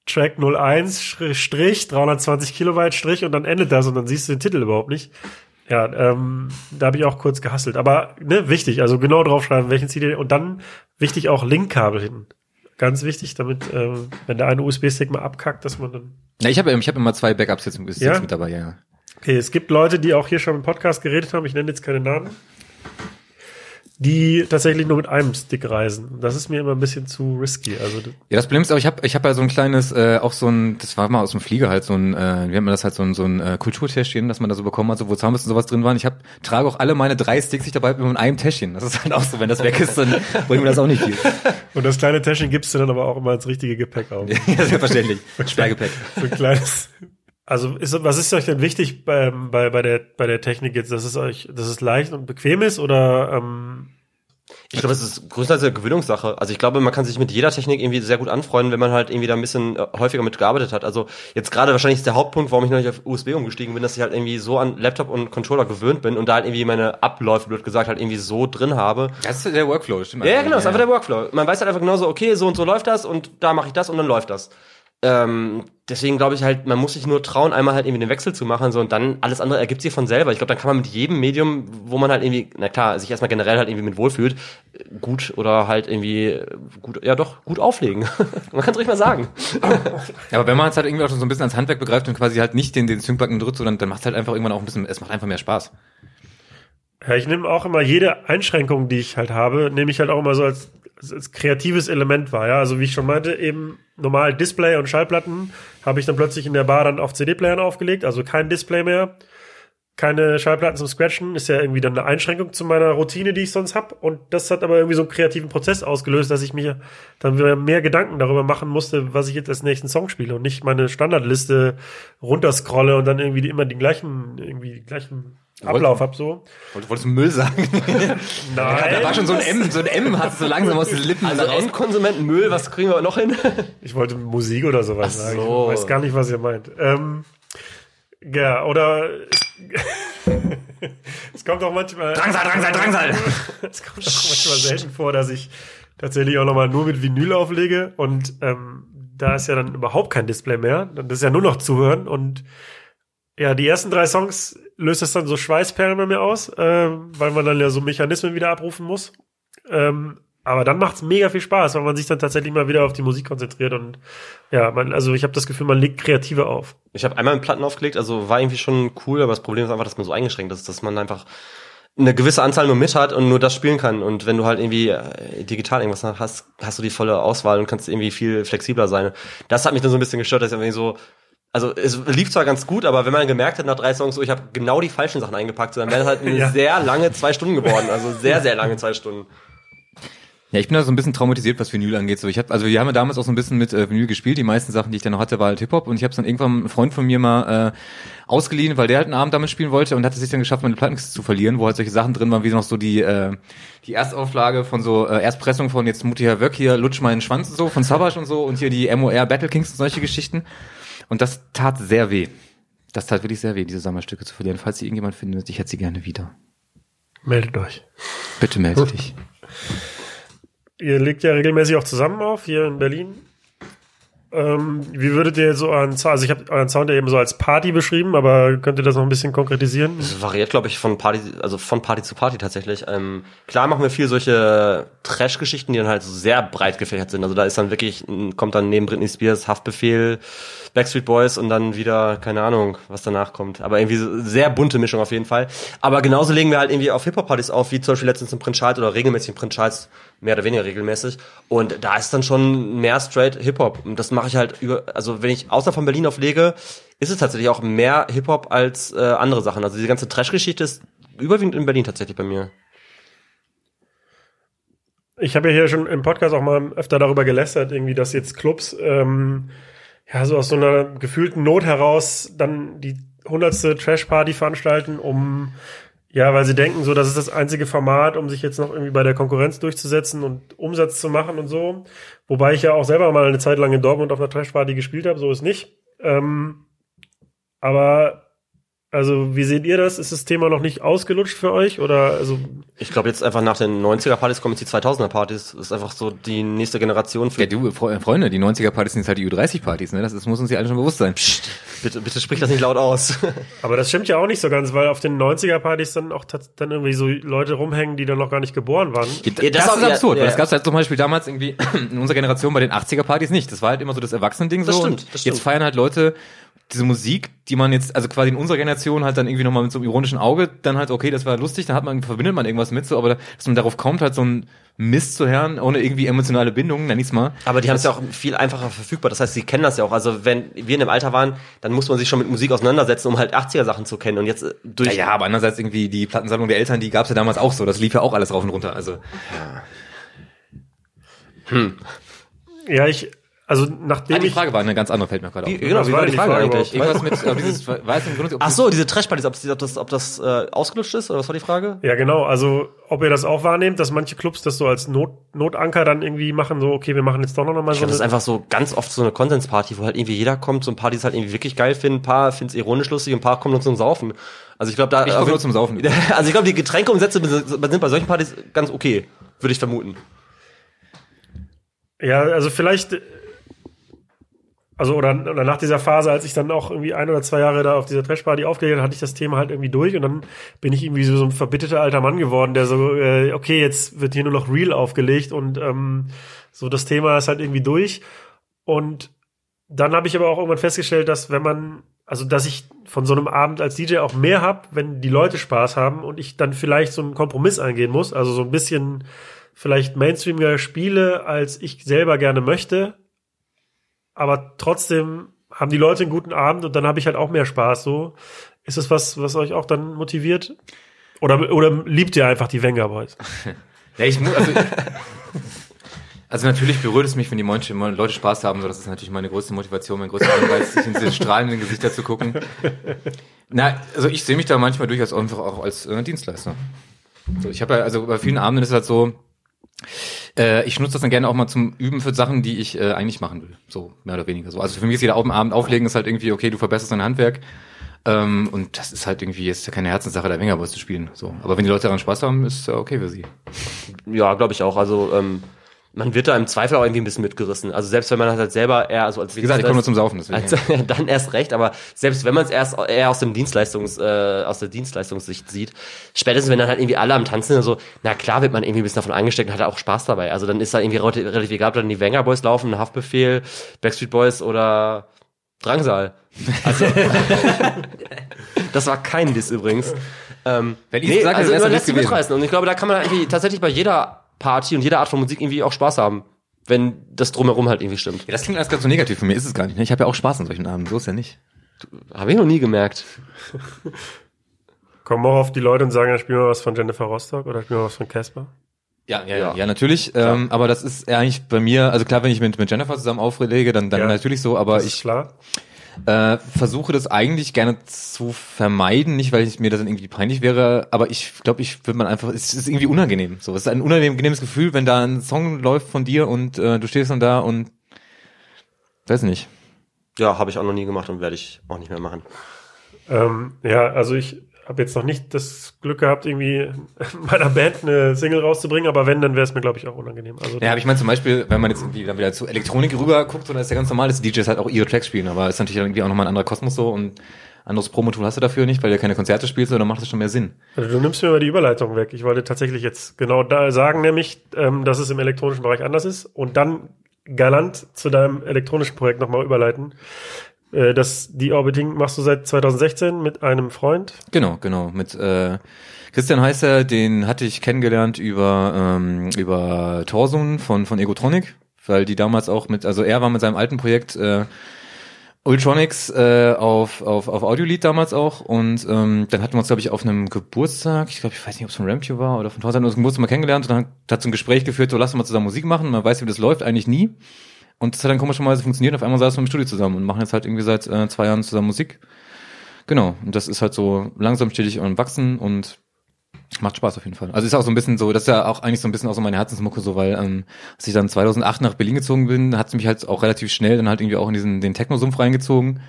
Track 01 Sch- Strich, 320 Kilobyte Strich und dann endet das und dann siehst du den Titel überhaupt nicht. Ja, ähm, da habe ich auch kurz gehasselt. Aber ne, wichtig, also genau draufschreiben, welchen CD und dann wichtig auch Linkkabel hinten. Ganz wichtig, damit, ähm, wenn der eine USB-Stick mal abkackt, dass man dann. Ja, ich habe ich hab immer zwei Backups jetzt, jetzt Ja? mit dabei, ja, ja. Okay, es gibt Leute, die auch hier schon im Podcast geredet haben, ich nenne jetzt keine Namen, die tatsächlich nur mit einem Stick reisen. Das ist mir immer ein bisschen zu risky. Also Ja, das Problem ist auch, ich habe ich hab ja so ein kleines, äh, auch so ein, das war mal aus dem Flieger halt so ein, äh, wie nennt man das halt, so ein, so ein äh, Kulturtäschchen, das man da so bekommen hat, so wo Zahnbürsten und sowas drin waren. Ich hab, trage auch alle meine drei Sticks, die ich dabei mit einem Täschchen. Das ist halt auch so, wenn das weg ist, dann bringt mir das auch nicht viel. Und das kleine Täschchen gibst du dann aber auch immer ins richtige Gepäck auf. ja, selbstverständlich. Sperrgepäck. So ein kleines. Also ist, was ist euch denn wichtig bei, bei, bei, der, bei der Technik jetzt, dass es euch, dass es leicht und bequem ist oder ähm, Ich glaube, es ist größtenteils eine Gewöhnungssache. Also ich glaube, man kann sich mit jeder Technik irgendwie sehr gut anfreunden, wenn man halt irgendwie da ein bisschen äh, häufiger mitgearbeitet hat. Also jetzt gerade wahrscheinlich ist der Hauptpunkt, warum ich noch nicht auf USB umgestiegen bin, dass ich halt irgendwie so an Laptop und Controller gewöhnt bin und da halt irgendwie meine Abläufe, blöd gesagt, halt irgendwie so drin habe. Das ist der Workflow, stimmt. Ja, ja, genau, ist einfach der Workflow. Man weiß halt einfach genau so, okay, so und so läuft das und da mache ich das und dann läuft das. Ähm, deswegen glaube ich halt, man muss sich nur trauen, einmal halt irgendwie den Wechsel zu machen, so und dann alles andere ergibt sich von selber. Ich glaube, dann kann man mit jedem Medium, wo man halt irgendwie, na klar, sich erstmal generell halt irgendwie mit wohlfühlt, gut oder halt irgendwie gut, ja doch, gut auflegen. man kann es ruhig mal sagen. Ja, aber wenn man es halt irgendwie auch schon so ein bisschen ans Handwerk begreift und quasi halt nicht den, den Sync-Button drückt, sondern dann macht es halt einfach irgendwann auch ein bisschen, es macht einfach mehr Spaß. Ja, ich nehme auch immer jede Einschränkung, die ich halt habe, nehme ich halt auch immer so als, als, kreatives Element wahr. Ja, also wie ich schon meinte, eben normal Display und Schallplatten habe ich dann plötzlich in der Bar dann auf CD-Playern aufgelegt, also kein Display mehr, keine Schallplatten zum Scratchen, ist ja irgendwie dann eine Einschränkung zu meiner Routine, die ich sonst habe. Und das hat aber irgendwie so einen kreativen Prozess ausgelöst, dass ich mir dann wieder mehr Gedanken darüber machen musste, was ich jetzt als nächsten Song spiele und nicht meine Standardliste runterscrolle und dann irgendwie immer die gleichen, irgendwie die gleichen Ablauf hab so. Wolltest, wolltest du Müll sagen? Nein. Da war schon so ein M, so ein M hat so langsam aus den Lippen Also raus. Endkonsumenten Müll, was kriegen wir noch hin? Ich wollte Musik oder sowas Ach sagen. so. Ich weiß gar nicht, was ihr meint. Ähm, ja, oder es kommt auch manchmal. Drangsal, Drangsal, Drangsal. Es kommt auch manchmal selten vor, dass ich tatsächlich auch nochmal nur mit Vinyl auflege und ähm, da ist ja dann überhaupt kein Display mehr. Das ist ja nur noch zuhören und ja, die ersten drei Songs löst es dann so Schweißperlen bei mir aus, ähm, weil man dann ja so Mechanismen wieder abrufen muss. Ähm, aber dann macht's mega viel Spaß, weil man sich dann tatsächlich mal wieder auf die Musik konzentriert und ja, man, also ich habe das Gefühl, man legt kreativer auf. Ich habe einmal mit Platten aufgelegt, also war irgendwie schon cool, aber das Problem ist einfach, dass man so eingeschränkt ist, dass man einfach eine gewisse Anzahl nur mit hat und nur das spielen kann. Und wenn du halt irgendwie äh, digital irgendwas hast, hast du die volle Auswahl und kannst irgendwie viel flexibler sein. Das hat mich dann so ein bisschen gestört, dass ich irgendwie so also es lief zwar ganz gut, aber wenn man gemerkt hat nach drei Songs, so ich habe genau die falschen Sachen eingepackt, dann wäre das halt eine Ja. sehr lange zwei Stunden geworden. Also sehr, sehr lange zwei Stunden. Ja, ich bin da so ein bisschen traumatisiert, was Vinyl angeht. So, ich hab, also wir haben ja damals auch so ein bisschen mit äh, Vinyl gespielt. Die meisten Sachen, die ich dann noch hatte, war halt Hip-Hop. Und ich habe dann irgendwann einen Freund von mir mal äh, ausgeliehen, weil der halt einen Abend damit spielen wollte und hat es sich dann geschafft, meine Plattenkiste zu verlieren, wo halt solche Sachen drin waren, wie noch so die äh, die Erstauflage von so äh, Erstpressung von jetzt Mutti Herr Wöck hier, Lutsch meinen Schwanz und so, von Savage und so und hier die MOR Battle Kings und solche Geschichten. Und das tat sehr weh. Das tat wirklich sehr weh, diese Sammlerstücke zu verlieren. Falls sie irgendjemand findet, ich hätte sie gerne wieder. Meldet euch. Bitte melde dich. Ihr legt ja regelmäßig auch zusammen auf, hier in Berlin. Ähm, wie würdet ihr so euren Sound, also ich habe euren Sound ja eben so als Party beschrieben, aber könnt ihr das noch ein bisschen konkretisieren? Das variiert, glaube ich, von Party, also von Party zu Party tatsächlich. Ähm, klar machen wir viel solche Trash-Geschichten, die dann halt so sehr breit gefächert sind. Also da ist dann wirklich, kommt dann neben Britney Spears Haftbefehl, Backstreet Boys und dann wieder, keine Ahnung, was danach kommt. Aber irgendwie so sehr bunte Mischung auf jeden Fall. Aber genauso legen wir halt irgendwie auf Hip-Hop-Partys auf, wie zum Beispiel letztens im Prince Charles oder regelmäßig im Prince Charles, mehr oder weniger regelmäßig. Und da ist dann schon mehr straight Hip-Hop. Und das mache ich halt über, also wenn ich außer von Berlin auflege, ist es tatsächlich auch mehr Hip-Hop als äh, andere Sachen. Also diese ganze Trash-Geschichte ist überwiegend in Berlin tatsächlich bei mir. Ich habe ja hier schon im Podcast auch mal öfter darüber gelästert, irgendwie, dass jetzt Clubs ähm, ja so aus so einer gefühlten Not heraus dann die hundertste Trash-Party veranstalten, um ja, weil sie denken, so, das ist das einzige Format, um sich jetzt noch irgendwie bei der Konkurrenz durchzusetzen und Umsatz zu machen und so. Wobei ich ja auch selber mal eine Zeit lang in Dortmund auf einer Trash-Party gespielt habe, so ist nicht. Ähm, aber also, wie seht ihr das? Ist das Thema noch nicht ausgelutscht für euch? Oder also Ich glaube jetzt einfach nach den 90er-Partys kommen jetzt die 2000er-Partys. Das ist einfach so die nächste Generation. Für Ja, du, Fre- Freunde, die 90er-Partys sind jetzt halt die U30-Partys, ne? Das, das muss uns ja alle schon bewusst sein. bitte, bitte sprich das nicht laut aus. Aber das stimmt ja auch nicht so ganz, weil auf den 90er-Partys dann auch dann irgendwie so Leute rumhängen, die dann noch gar nicht geboren waren. Das, Ja, das das ist ja, absurd, ja. weil das gab es halt zum Beispiel damals irgendwie in unserer Generation bei den 80er-Partys nicht. Das war halt immer so das Erwachsenen-Ding so. Das stimmt, und das stimmt. Jetzt feiern halt Leute diese Musik, die man jetzt, also quasi in unserer Generation halt dann irgendwie nochmal mit so einem ironischen Auge, dann halt, okay, das war lustig, dann hat man, verbindet man irgendwas mit so, aber dass man darauf kommt, halt so ein Mist zu hören, ohne irgendwie emotionale Bindung, nenn ich's mal. Aber die haben es ja auch viel einfacher verfügbar. Das heißt, sie kennen das ja auch. Also wenn wir in dem Alter waren, dann muss man sich schon mit Musik auseinandersetzen, um halt 80er-Sachen zu kennen. Und jetzt äh, durch... Ja, ja, aber andererseits irgendwie die Plattensammlung der Eltern, die gab's ja damals auch so, das lief ja auch alles rauf und runter, also. Ja, ich, also Ah, nachdem die ich, Frage war eine ganz andere, fällt mir gerade auf. Genau, Was wie war war die die Frage, Frage eigentlich? Irgendwas mit, aber dieses, weiß nicht, ob Ach so, diese Trash-Partys, ob, ob das, ob das äh, ausgelutscht ist, oder was war die Frage? ja genau, also ob ihr das auch wahrnehmt, dass manche Clubs das so als Not, Notanker dann irgendwie machen, so okay, wir machen jetzt doch noch mal Ich so glaube, das ist einfach so ganz oft so eine Konsensparty, wo halt irgendwie jeder kommt, so ein paar, die es halt irgendwie wirklich geil finden, ein paar finden es ironisch lustig, ein paar kommen nur zum Saufen. Also ich glaube, da... Ich komme nur zum Saufen. Also ich glaube, die Getränkeumsätze sind bei solchen Partys ganz okay, würde ich vermuten. Ja, also vielleicht, äh, also oder, oder nach dieser Phase, als ich dann auch irgendwie ein oder zwei Jahre da auf dieser Trashparty aufgelegt hatte ich das Thema halt irgendwie durch und dann bin ich irgendwie so, so ein verbitterter alter Mann geworden, der so, äh, okay, jetzt wird hier nur noch Real aufgelegt und ähm, so das Thema ist halt irgendwie durch. Und dann habe ich aber auch irgendwann festgestellt, dass wenn man, also dass ich von so einem Abend als DJ auch mehr hab, wenn die Leute Spaß haben und ich dann vielleicht so einen Kompromiss eingehen muss, also so ein bisschen vielleicht mainstreamiger spiele, als ich selber gerne möchte, aber trotzdem haben die Leute einen guten Abend und dann habe ich halt auch mehr Spaß. So ist es was, was euch auch dann motiviert? Oder oder liebt ihr einfach die Wenger Boys? Ja, ich muss, also, also natürlich berührt es mich, wenn die Leute Spaß haben, so das ist natürlich meine größte Motivation, mein größter Anreiz, sich in diese strahlenden Gesichter zu gucken. Na, also ich sehe mich da manchmal durchaus einfach auch als äh, Dienstleister. So, ich habe ja, also bei vielen Abenden ist es halt so, äh, ich nutze das dann gerne auch mal zum Üben für Sachen, die ich äh, eigentlich machen will. So, mehr oder weniger so. Also für mich ist jeder Abend auflegen ist halt irgendwie, okay, du verbesserst dein Handwerk. Ähm, und das ist halt irgendwie jetzt keine Herzenssache, der Wengerboys zu spielen. So. Aber wenn die Leute daran Spaß haben, ist es ja okay für sie. Ja, glaube ich auch. Also ähm, man wird da im Zweifel auch irgendwie ein bisschen mitgerissen. Also selbst wenn man halt selber eher also als Wie gesagt, ich komme nur zum Saufen, deswegen. Also, dann erst recht, aber selbst wenn man es erst eher aus dem Dienstleistungs, äh, aus der Dienstleistungssicht sieht, spätestens wenn dann halt irgendwie alle am Tanzen sind, so, na klar wird man irgendwie ein bisschen davon angesteckt und hat auch Spaß dabei. Also dann ist da irgendwie relativ, relativ egal, ob dann die Wenger Boys laufen, Haftbefehl, Backstreet Boys oder Drangsal. Also, das war kein Diss übrigens. Ähm, Wenn ich nee, sage, also das lässt sich mitreißen und ich glaube, da kann man irgendwie tatsächlich bei jeder Party und jeder Art von Musik irgendwie auch Spaß haben, wenn das drumherum halt irgendwie stimmt. Ja, das klingt alles ganz so negativ für mich, ist es gar nicht. ne? Ich habe ja auch Spaß an solchen Abenden, so ist ja nicht. Habe ich noch nie gemerkt. Kommen auch auf die Leute und sagen, ja, spielen wir was von Jennifer Rostock oder spielen wir was von Casper? Ja, ja, Ja. ja, natürlich. Ähm, aber das ist eigentlich bei mir, also klar, wenn ich mit, mit Jennifer zusammen auflege, dann, dann Ja. natürlich so, aber Das ist ich klar. Äh, versuche das eigentlich gerne zu vermeiden, nicht weil ich mir das dann irgendwie peinlich wäre, aber ich glaube, ich würde man einfach, es ist irgendwie unangenehm. So, es ist ein unangenehmes Gefühl, wenn da ein Song läuft von dir und äh, du stehst dann da und weiß nicht. Ja, habe ich auch noch nie gemacht und werde ich auch nicht mehr machen. Ähm, ja, also ich habe jetzt noch nicht das Glück gehabt, irgendwie meiner Band eine Single rauszubringen, aber wenn, dann wäre es mir, glaube ich, auch unangenehm. Also Ja, aber ich meine zum Beispiel, wenn man jetzt irgendwie dann wieder zu Elektronik rüber guckt, so, dann ist ja ganz normal, dass die DJs halt auch ihre Tracks spielen, aber ist natürlich irgendwie auch nochmal ein anderer Kosmos so und anderes Promotool hast du dafür nicht, weil du keine Konzerte spielst, dann macht das schon mehr Sinn. Also du nimmst mir mal die Überleitung weg. Ich wollte tatsächlich jetzt genau da sagen, nämlich, ähm, dass es im elektronischen Bereich anders ist und dann galant zu deinem elektronischen Projekt nochmal überleiten. Äh, das, die Orbiting machst du seit 2016 mit einem Freund. Genau, genau. Mit äh, Christian heißt er, den hatte ich kennengelernt über ähm, über Torsun von von Egotronic, weil die damals auch mit, also er war mit seinem alten Projekt äh, Ultronics äh, auf, auf, auf Audiolied damals auch und ähm, dann hatten wir uns, glaube ich, auf einem Geburtstag, ich glaube, ich weiß nicht, ob es von Rampio war oder von Thorsten, uns Geburtstag mal kennengelernt und dann hat so ein Gespräch geführt, so lass uns mal zusammen Musik machen, man weiß, wie das läuft, eigentlich nie. Und das hat dann komischerweise funktioniert, auf einmal saßen wir im Studio zusammen und machen jetzt halt irgendwie seit äh, zwei Jahren zusammen Musik. Genau, und das ist halt so langsam stetig am Wachsen und Macht Spaß auf jeden Fall. Also ist auch so ein bisschen so, das ist ja auch eigentlich so ein bisschen auch so meine Herzensmucke so, weil ähm, als ich dann 2008 nach Berlin gezogen bin, hat es mich halt auch relativ schnell dann halt irgendwie auch in diesen den Techno-Sumpf reingezogen.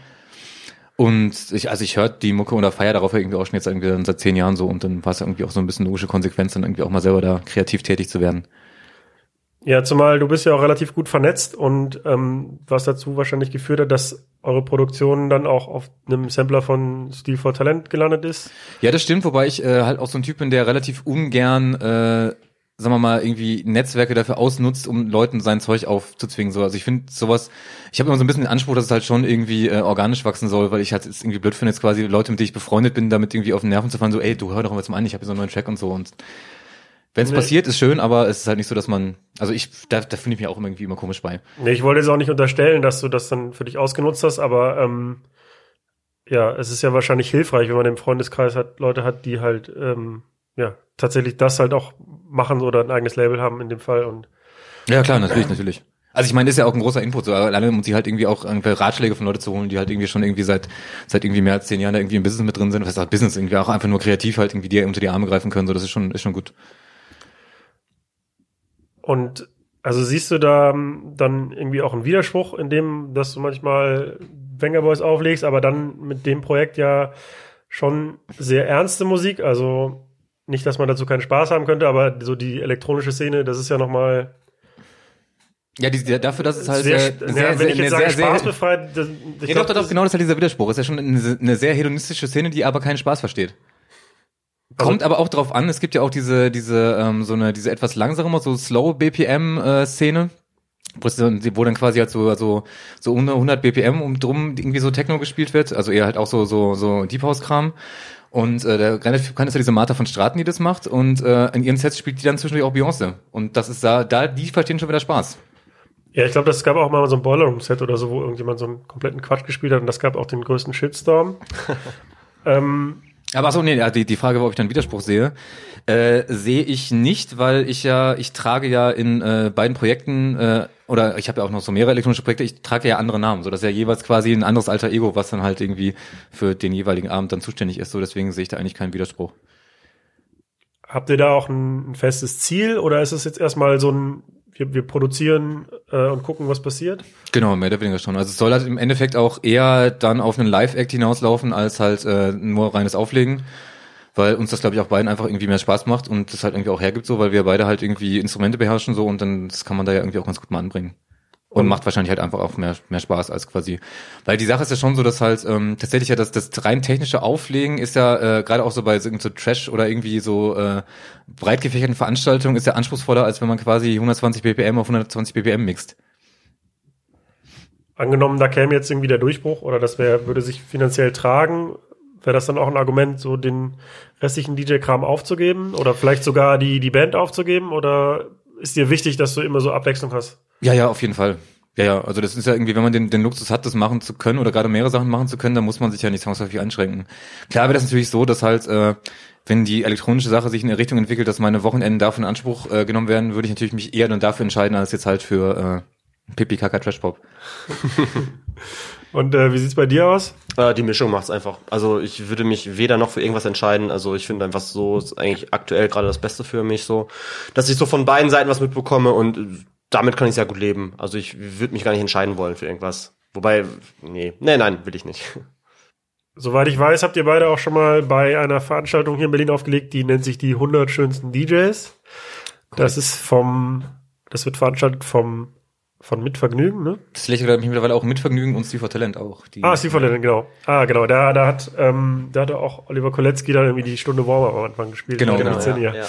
Und ich, also ich höre die Mucke oder feier darauf irgendwie auch schon jetzt irgendwie seit zehn Jahren so und dann war es ja irgendwie auch so ein bisschen logische Konsequenz, dann irgendwie auch mal selber da kreativ tätig zu werden. Ja, zumal du bist ja auch relativ gut vernetzt und ähm, was dazu wahrscheinlich geführt hat, dass eure Produktion dann auch auf einem Sampler von Steel for Talent gelandet ist. Ja, das stimmt, wobei ich äh, halt auch so ein Typ bin, der relativ ungern, äh, sagen wir mal, irgendwie Netzwerke dafür ausnutzt, um Leuten sein Zeug aufzuzwingen. So, also ich finde sowas, ich habe immer so ein bisschen den Anspruch, dass es halt schon irgendwie äh, organisch wachsen soll, weil ich halt es irgendwie blöd finde, jetzt quasi Leute, mit denen ich befreundet bin, damit irgendwie auf den Nerven zu fallen, so, ey, du hör doch mal zum an, ich habe hier so einen neuen Track und so und wenn es Nee. passiert, ist schön, aber es ist halt nicht so, dass man, also ich, da, da finde ich mich auch irgendwie immer komisch bei. Nee, ich wollte jetzt auch nicht unterstellen, dass du das dann für dich ausgenutzt hast, aber ähm, ja, es ist ja wahrscheinlich hilfreich, wenn man im Freundeskreis hat, Leute hat, die halt ähm, ja tatsächlich das halt auch machen oder ein eigenes Label haben in dem Fall und Ja, klar, natürlich, natürlich. Also ich meine, das ist ja auch ein großer Input, so alleine um sich halt irgendwie auch irgendwelche Ratschläge von Leuten zu holen, die halt irgendwie schon irgendwie seit seit irgendwie mehr als zehn Jahren da irgendwie im Business mit drin sind. Das heißt Business irgendwie auch einfach nur kreativ halt irgendwie dir unter die Arme greifen können. So, das ist schon ist schon gut. Und also siehst du da ähm, dann irgendwie auch einen Widerspruch in dem, dass du manchmal Wenger Boys auflegst, aber dann mit dem Projekt ja schon sehr ernste Musik, also nicht, dass man dazu keinen Spaß haben könnte, aber so die elektronische Szene, das ist ja noch mal Ja, die, dafür, dass es halt sehr, äh, ja, sehr, wenn ich jetzt sage sehr, Spaß sehr, befreit, ich ja, glaub, doch, doch, genau, das ist halt dieser Widerspruch. Ist ja schon eine, eine sehr hedonistische Szene, die aber keinen Spaß versteht. Kommt aber auch drauf an, es gibt ja auch diese, diese, ähm, so eine, diese etwas langsamere, so Slow BPM äh, Szene, wo, dann, quasi halt so, so, so unter 100 BPM um drum irgendwie so Techno gespielt wird, also eher halt auch so, so, so Deep House Kram. Und äh, der relativ bekannt ist ja diese Martha von Straten, die das macht. Und äh, in ihren Sets spielt die dann zwischendurch auch Beyoncé. Und das ist da, da, die verstehen schon wieder Spaß. Ja, ich glaube, das gab auch mal so ein Boiler Room Set oder so, wo irgendjemand so einen kompletten Quatsch gespielt hat und das gab auch den größten Shitstorm. ähm, Aber so, nee, die, die Frage, ob ich dann Widerspruch sehe, äh, sehe ich nicht, weil ich ja, ich trage ja in äh, beiden Projekten, äh, oder ich habe ja auch noch so mehrere elektronische Projekte, ich trage ja andere Namen, so dass ja jeweils quasi ein anderes alter Ego, was dann halt irgendwie für den jeweiligen Abend dann zuständig ist, so deswegen sehe ich da eigentlich keinen Widerspruch. habt ihr da auch ein festes Ziel oder ist es jetzt erstmal so ein, wir, wir produzieren äh, und gucken, was passiert? Genau, mehr oder weniger schon. Also es soll halt im Endeffekt auch eher dann auf einen Live-Act hinauslaufen, als halt äh, nur reines Auflegen. Weil uns das, glaube ich, auch beiden einfach irgendwie mehr Spaß macht und das halt irgendwie auch hergibt so, weil wir beide halt irgendwie Instrumente beherrschen so und dann das kann man da ja irgendwie auch ganz gut mal anbringen. Und Und- macht wahrscheinlich halt einfach auch mehr, mehr Spaß als quasi. Weil die Sache ist ja schon so, dass halt ähm, tatsächlich ja das, das rein technische Auflegen ist ja äh, gerade auch so bei so, so Trash oder irgendwie so äh, breit gefächerten Veranstaltungen ist ja anspruchsvoller, als wenn man quasi 120 BPM auf 120 BPM mixt. Angenommen, da käme jetzt irgendwie der Durchbruch oder das wäre, würde sich finanziell tragen, wäre das dann auch ein Argument, so den restlichen DJ-Kram aufzugeben oder vielleicht sogar die, die Band aufzugeben oder ist dir wichtig, dass du immer so Abwechslung hast? Ja, ja, auf jeden Fall. Ja, ja, also das ist ja irgendwie, wenn man den, den Luxus hat, das machen zu können oder gerade mehrere Sachen machen zu können, dann muss man sich ja nicht zwangsläufig einschränken. Klar wäre das natürlich so, dass halt, äh, wenn die elektronische Sache sich in eine Richtung entwickelt, dass meine Wochenenden dafür in Anspruch äh, genommen werden, würde ich natürlich mich eher dann dafür entscheiden, als jetzt halt für äh, Pipi Kaka Trash Pop. Und äh, wie sieht's bei dir aus? Äh, die Mischung macht's einfach. Also ich würde mich weder noch für irgendwas entscheiden. Also ich finde einfach so ist eigentlich aktuell gerade das Beste für mich so, dass ich so von beiden Seiten was mitbekomme und damit kann ich sehr gut leben. Also ich würde mich gar nicht entscheiden wollen für irgendwas. Wobei, nee, nee, nein, will ich nicht. Soweit ich weiß, habt ihr beide auch schon mal bei einer Veranstaltung hier in Berlin aufgelegt, die nennt sich die 100 schönsten DJs. Das ist vom, das wird veranstaltet vom, von Mitvergnügen, ne? Das lächelt glaube ich mittlerweile auch mit Vergnügen und Steve for Talent auch. Die, Ah, Steve von Lennon, genau. Ah, genau. Da, da hat, ähm, da hat auch Oliver Kolecki dann irgendwie die Stunde Warm-Up am Anfang gespielt. Genau, genau, ja, ja.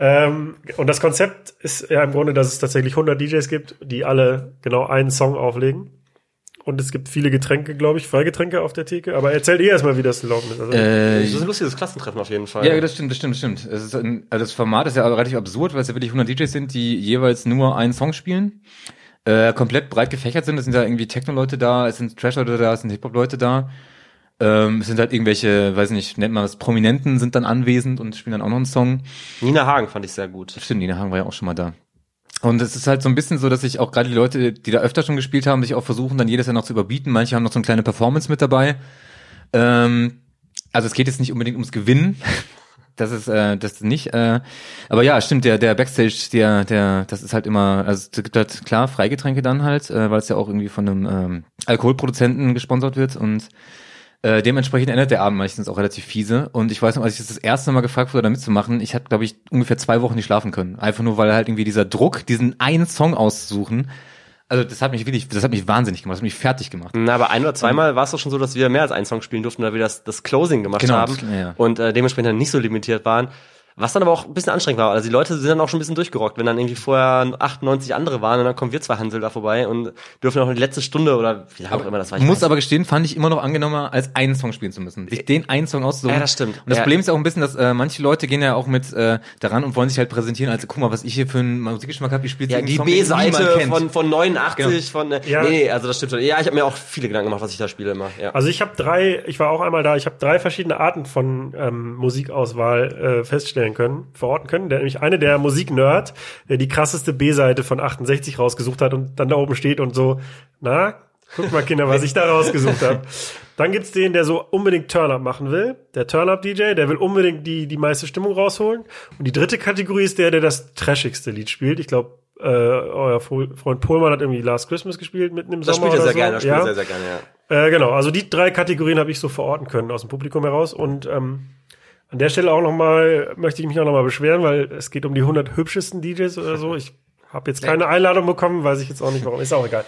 Ähm, und das Konzept ist ja im Grunde, dass es tatsächlich 100 DJs gibt, die alle genau einen Song auflegen. Und es gibt viele Getränke, glaube ich, Freigetränke auf der Theke. Aber erzählt ihr erstmal, wie das gelaufen ist. Also, äh, Das ist ein lustiges Klassentreffen auf jeden Fall. Ja, das stimmt, das stimmt, das stimmt. Ein, also das Format ist ja aber relativ absurd, weil es ja wirklich 100 DJs sind, die jeweils nur einen Song spielen, äh, komplett breit gefächert sind. Es sind ja irgendwie Techno-Leute da, es sind Trash-Leute da, es sind Hip-Hop-Leute da. Ähm, es sind halt irgendwelche, weiß nicht, nennt man was, Prominenten sind dann anwesend und spielen dann auch noch einen Song. Nina Hagen fand ich sehr gut. Stimmt, Nina Hagen war ja auch schon mal da. Und es ist halt so ein bisschen so, dass sich auch gerade die Leute, die da öfter schon gespielt haben, sich auch versuchen, dann jedes Jahr noch zu überbieten. Manche haben noch so eine kleine Performance mit dabei. Ähm, also es geht jetzt nicht unbedingt ums Gewinnen. Das ist äh, das nicht. Äh, aber ja, stimmt. Der der Backstage, der der, das ist halt immer. Also es gibt halt klar Freigetränke dann halt, äh, weil es ja auch irgendwie von einem ähm, Alkoholproduzenten gesponsert wird und äh, dementsprechend endet der Abend meistens auch relativ fiese. Und ich weiß noch, als ich das, das erste Mal gefragt wurde, da mitzumachen, ich hatte, glaube ich, ungefähr zwei Wochen nicht schlafen können. Einfach nur, weil halt irgendwie dieser Druck, diesen einen Song auszusuchen, also das hat mich wirklich, das hat mich wahnsinnig gemacht, das hat mich fertig gemacht. Na, aber ein oder zweimal war es doch schon so, dass wir mehr als einen Song spielen durften, da wir das, das Closing gemacht Genau, haben ja. und äh, dementsprechend dann nicht so limitiert waren. Was dann aber auch ein bisschen anstrengend war. Also die Leute sind dann auch schon ein bisschen durchgerockt, wenn dann irgendwie vorher 98 andere waren und dann kommen wir zwei Hansel da vorbei und dürfen auch die letzte Stunde oder wie lange auch immer das war. ich Muss weiß aber gestehen, fand ich immer noch angenehmer, als einen Song spielen zu müssen. Sich den einen Song auszusuchen. Ja, das stimmt. Und das Ja. Problem ist auch ein bisschen, dass äh, manche Leute gehen ja auch mit äh, daran und wollen sich halt präsentieren, als guck mal, was ich hier für einen Musikgeschmack habe, ich spiele Ja, die B-Seite von, von 89, von äh, Ja. nee, nee, also das stimmt schon. Ja, ich habe mir auch viele Gedanken gemacht, was ich da spiele immer. Ja. Also ich habe drei, ich war auch einmal da, ich habe drei verschiedene Arten von ähm, Musikauswahl äh, feststellen können, verorten können. Der, nämlich eine der Musiknerd, der die krasseste B-Seite von 68 rausgesucht hat und dann da oben steht und so, na, guck mal Kinder, was ich da rausgesucht habe. Dann gibt's den, der so unbedingt Turn-Up machen will. Der Turn-Up-DJ, der will unbedingt die, die meiste Stimmung rausholen. Und die dritte Kategorie ist der, der das trashigste Lied spielt. Ich glaube, äh, euer Freund Pohlmann hat irgendwie Last Christmas gespielt mitten im Das Sommer spielt er sehr so. gerne, das spielt ja. er sehr, sehr gerne, ja. Äh, genau, also die drei Kategorien habe ich so verorten können aus dem Publikum heraus. Und ähm, an der Stelle auch noch mal möchte ich mich auch noch mal beschweren, weil es geht um die 100 hübschesten DJs oder so. Ich habe jetzt keine Einladung bekommen, weiß ich jetzt auch nicht warum. Ist auch egal.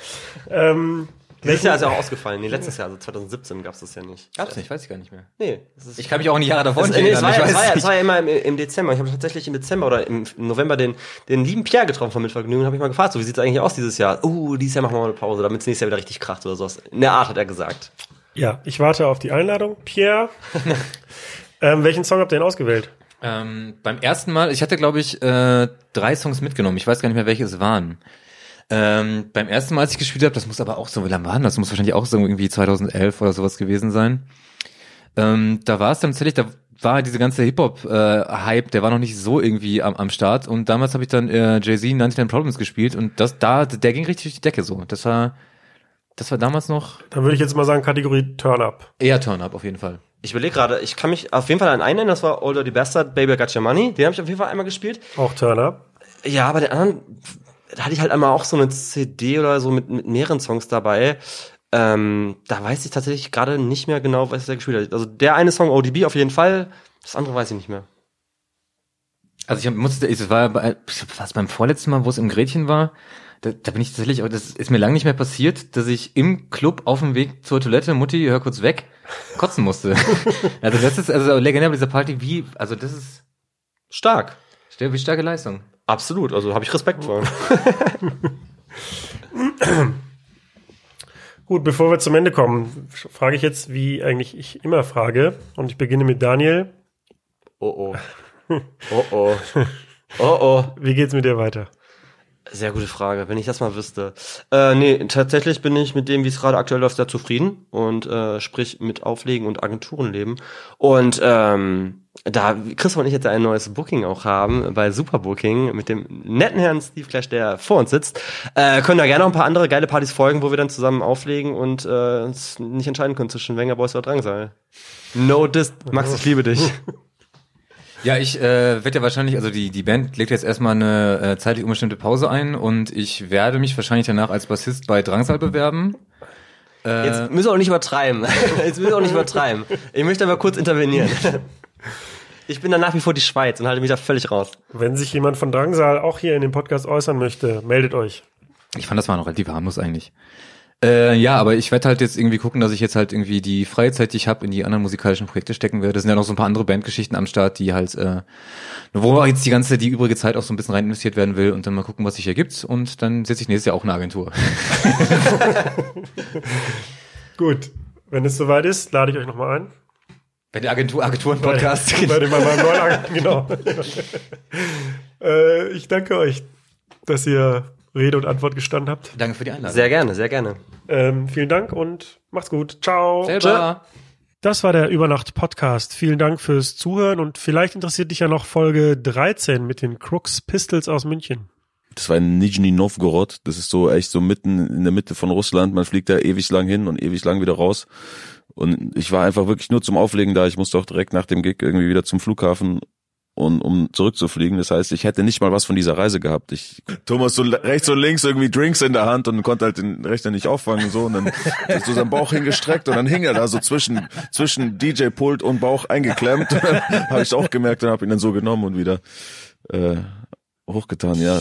Ähm, Dieses Jahr ist ja auch ausgefallen. Nee, letztes Jahr, also 2017 gab's das ja nicht. Gab's nicht, weiß ich gar nicht mehr. Nee, das ist Ich kann mich auch an die Jahre davor Das, nicht nee, es, erinnern. war es, war ja, es war ja immer im, im Dezember. Ich habe tatsächlich im Dezember oder im November den, den lieben Pierre getroffen von Mitvergnügen. Habe ich mal gefragt, so wie sieht's eigentlich aus dieses Jahr? Uh, dieses Jahr machen wir mal eine Pause, damit es nächstes Jahr wieder richtig kracht oder sowas. In der Art hat er gesagt. ja, ich warte auf die Einladung. Pierre, ähm, welchen Song habt ihr denn ausgewählt? Ähm, beim ersten Mal, ich hatte glaube ich äh, drei Songs mitgenommen. Ich weiß gar nicht mehr, welche es waren. Ähm, beim ersten Mal, als ich gespielt habe, das muss aber auch so, wie lange war denn das? Das muss wahrscheinlich auch so irgendwie 2011 oder sowas gewesen sein. Ähm, da war es dann tatsächlich, da war diese ganze Hip-Hop-Hype, der war noch nicht so irgendwie am, am Start. Und damals habe ich dann äh, Jay-Z 99 Problems gespielt und das da, der ging richtig durch die Decke so. Das war, das war damals noch Dann würde ich jetzt mal sagen Kategorie Turn-Up. eher Turn-Up auf jeden Fall. Ich überlege gerade, ich kann mich auf jeden Fall an einen nennen, das war Older the Bastard, Baby I Got Your Money. Den habe ich auf jeden Fall einmal gespielt. Auch Turn-Up. Ja, aber den anderen, da hatte ich halt einmal auch so eine CD oder so mit, mit mehreren Songs dabei. Ähm, da weiß ich tatsächlich gerade nicht mehr genau, was er gespielt hat. Also der eine Song ODB auf jeden Fall, das andere weiß ich nicht mehr. Also ich musste, es war bei, was beim vorletzten Mal, wo es im Gretchen war, da, da bin ich tatsächlich, aber das ist mir lange nicht mehr passiert, dass ich im Club auf dem Weg zur Toilette, Mutti, hör kurz weg, kotzen musste. also das ist also legendär bei dieser Party, wie, also das ist Stark. wie starke Leistung. Absolut, also habe ich Respekt vor. Gut, bevor wir zum Ende kommen, frage ich jetzt, wie eigentlich ich immer frage. Und ich beginne mit Daniel. Oh oh. Oh oh. Oh oh. Wie geht's mit dir weiter? Sehr gute Frage, wenn ich das mal wüsste. Äh, nee, tatsächlich bin ich mit dem, wie es gerade aktuell läuft, sehr zufrieden. Und äh, sprich mit Auflegen und Agenturenleben. Und ähm, da Christoph und ich jetzt ein neues Booking auch haben bei Superbooking mit dem netten Herrn Steve Clash, der vor uns sitzt, äh, können da gerne noch ein paar andere geile Partys folgen, wo wir dann zusammen auflegen und äh, uns nicht entscheiden können zwischen Wenger Boys oder Drangsal. No dis, Max, ich liebe dich. Ja, ich äh, werde ja wahrscheinlich, also die, die Band legt jetzt erstmal eine äh, zeitlich unbestimmte Pause ein und ich werde mich wahrscheinlich danach als Bassist bei Drangsal bewerben. Äh, Jetzt müssen wir auch nicht übertreiben. Jetzt müssen wir auch nicht übertreiben. Ich möchte aber kurz intervenieren. Ich bin da nach wie vor die Schweiz und halte mich da völlig raus. Wenn sich jemand von Drangsal auch hier in dem Podcast äußern möchte, meldet euch. Ich fand, das war noch relativ harmlos eigentlich. Äh, ja, aber ich werde halt jetzt irgendwie gucken, dass ich jetzt halt irgendwie die freie Zeit, die ich habe, in die anderen musikalischen Projekte stecken werde. Es sind ja noch so ein paar andere Bandgeschichten am Start, die halt, äh, wo auch jetzt die ganze, die übrige Zeit auch so ein bisschen rein investiert werden will und dann mal gucken, was sich ergibt und dann setze ich nächstes Jahr auch eine Agentur. Gut. Wenn es soweit ist, lade ich euch nochmal ein. Bei der Agentur, Agenturen-Podcast. Bei, bei dem bei meinem neuen Agenten, genau. äh, ich danke euch, dass ihr Rede und Antwort gestanden habt. Danke für die Einladung. Sehr gerne, sehr gerne. Ähm, vielen Dank und macht's gut. Ciao. Selber. Das war der Übernacht-Podcast. Vielen Dank fürs Zuhören und vielleicht interessiert dich ja noch Folge 13 mit den Crooks Pistols aus München. Das war in Nizhny Novgorod. Das ist so echt so mitten in der Mitte von Russland. Man fliegt da ewig lang hin und ewig lang wieder raus. Und ich war einfach wirklich nur zum Auflegen da. Ich musste auch direkt nach dem Gig irgendwie wieder zum Flughafen und um zurückzufliegen. Das heißt, ich hätte nicht mal was von dieser Reise gehabt. Ich Thomas so rechts und links irgendwie Drinks in der Hand und konnte halt den Rechner nicht auffangen so und dann hat so sein Bauch hingestreckt und dann hing er da so zwischen zwischen DJ Pult und Bauch eingeklemmt. habe ich auch gemerkt und habe ihn dann so genommen und wieder äh, hochgetan. Ja.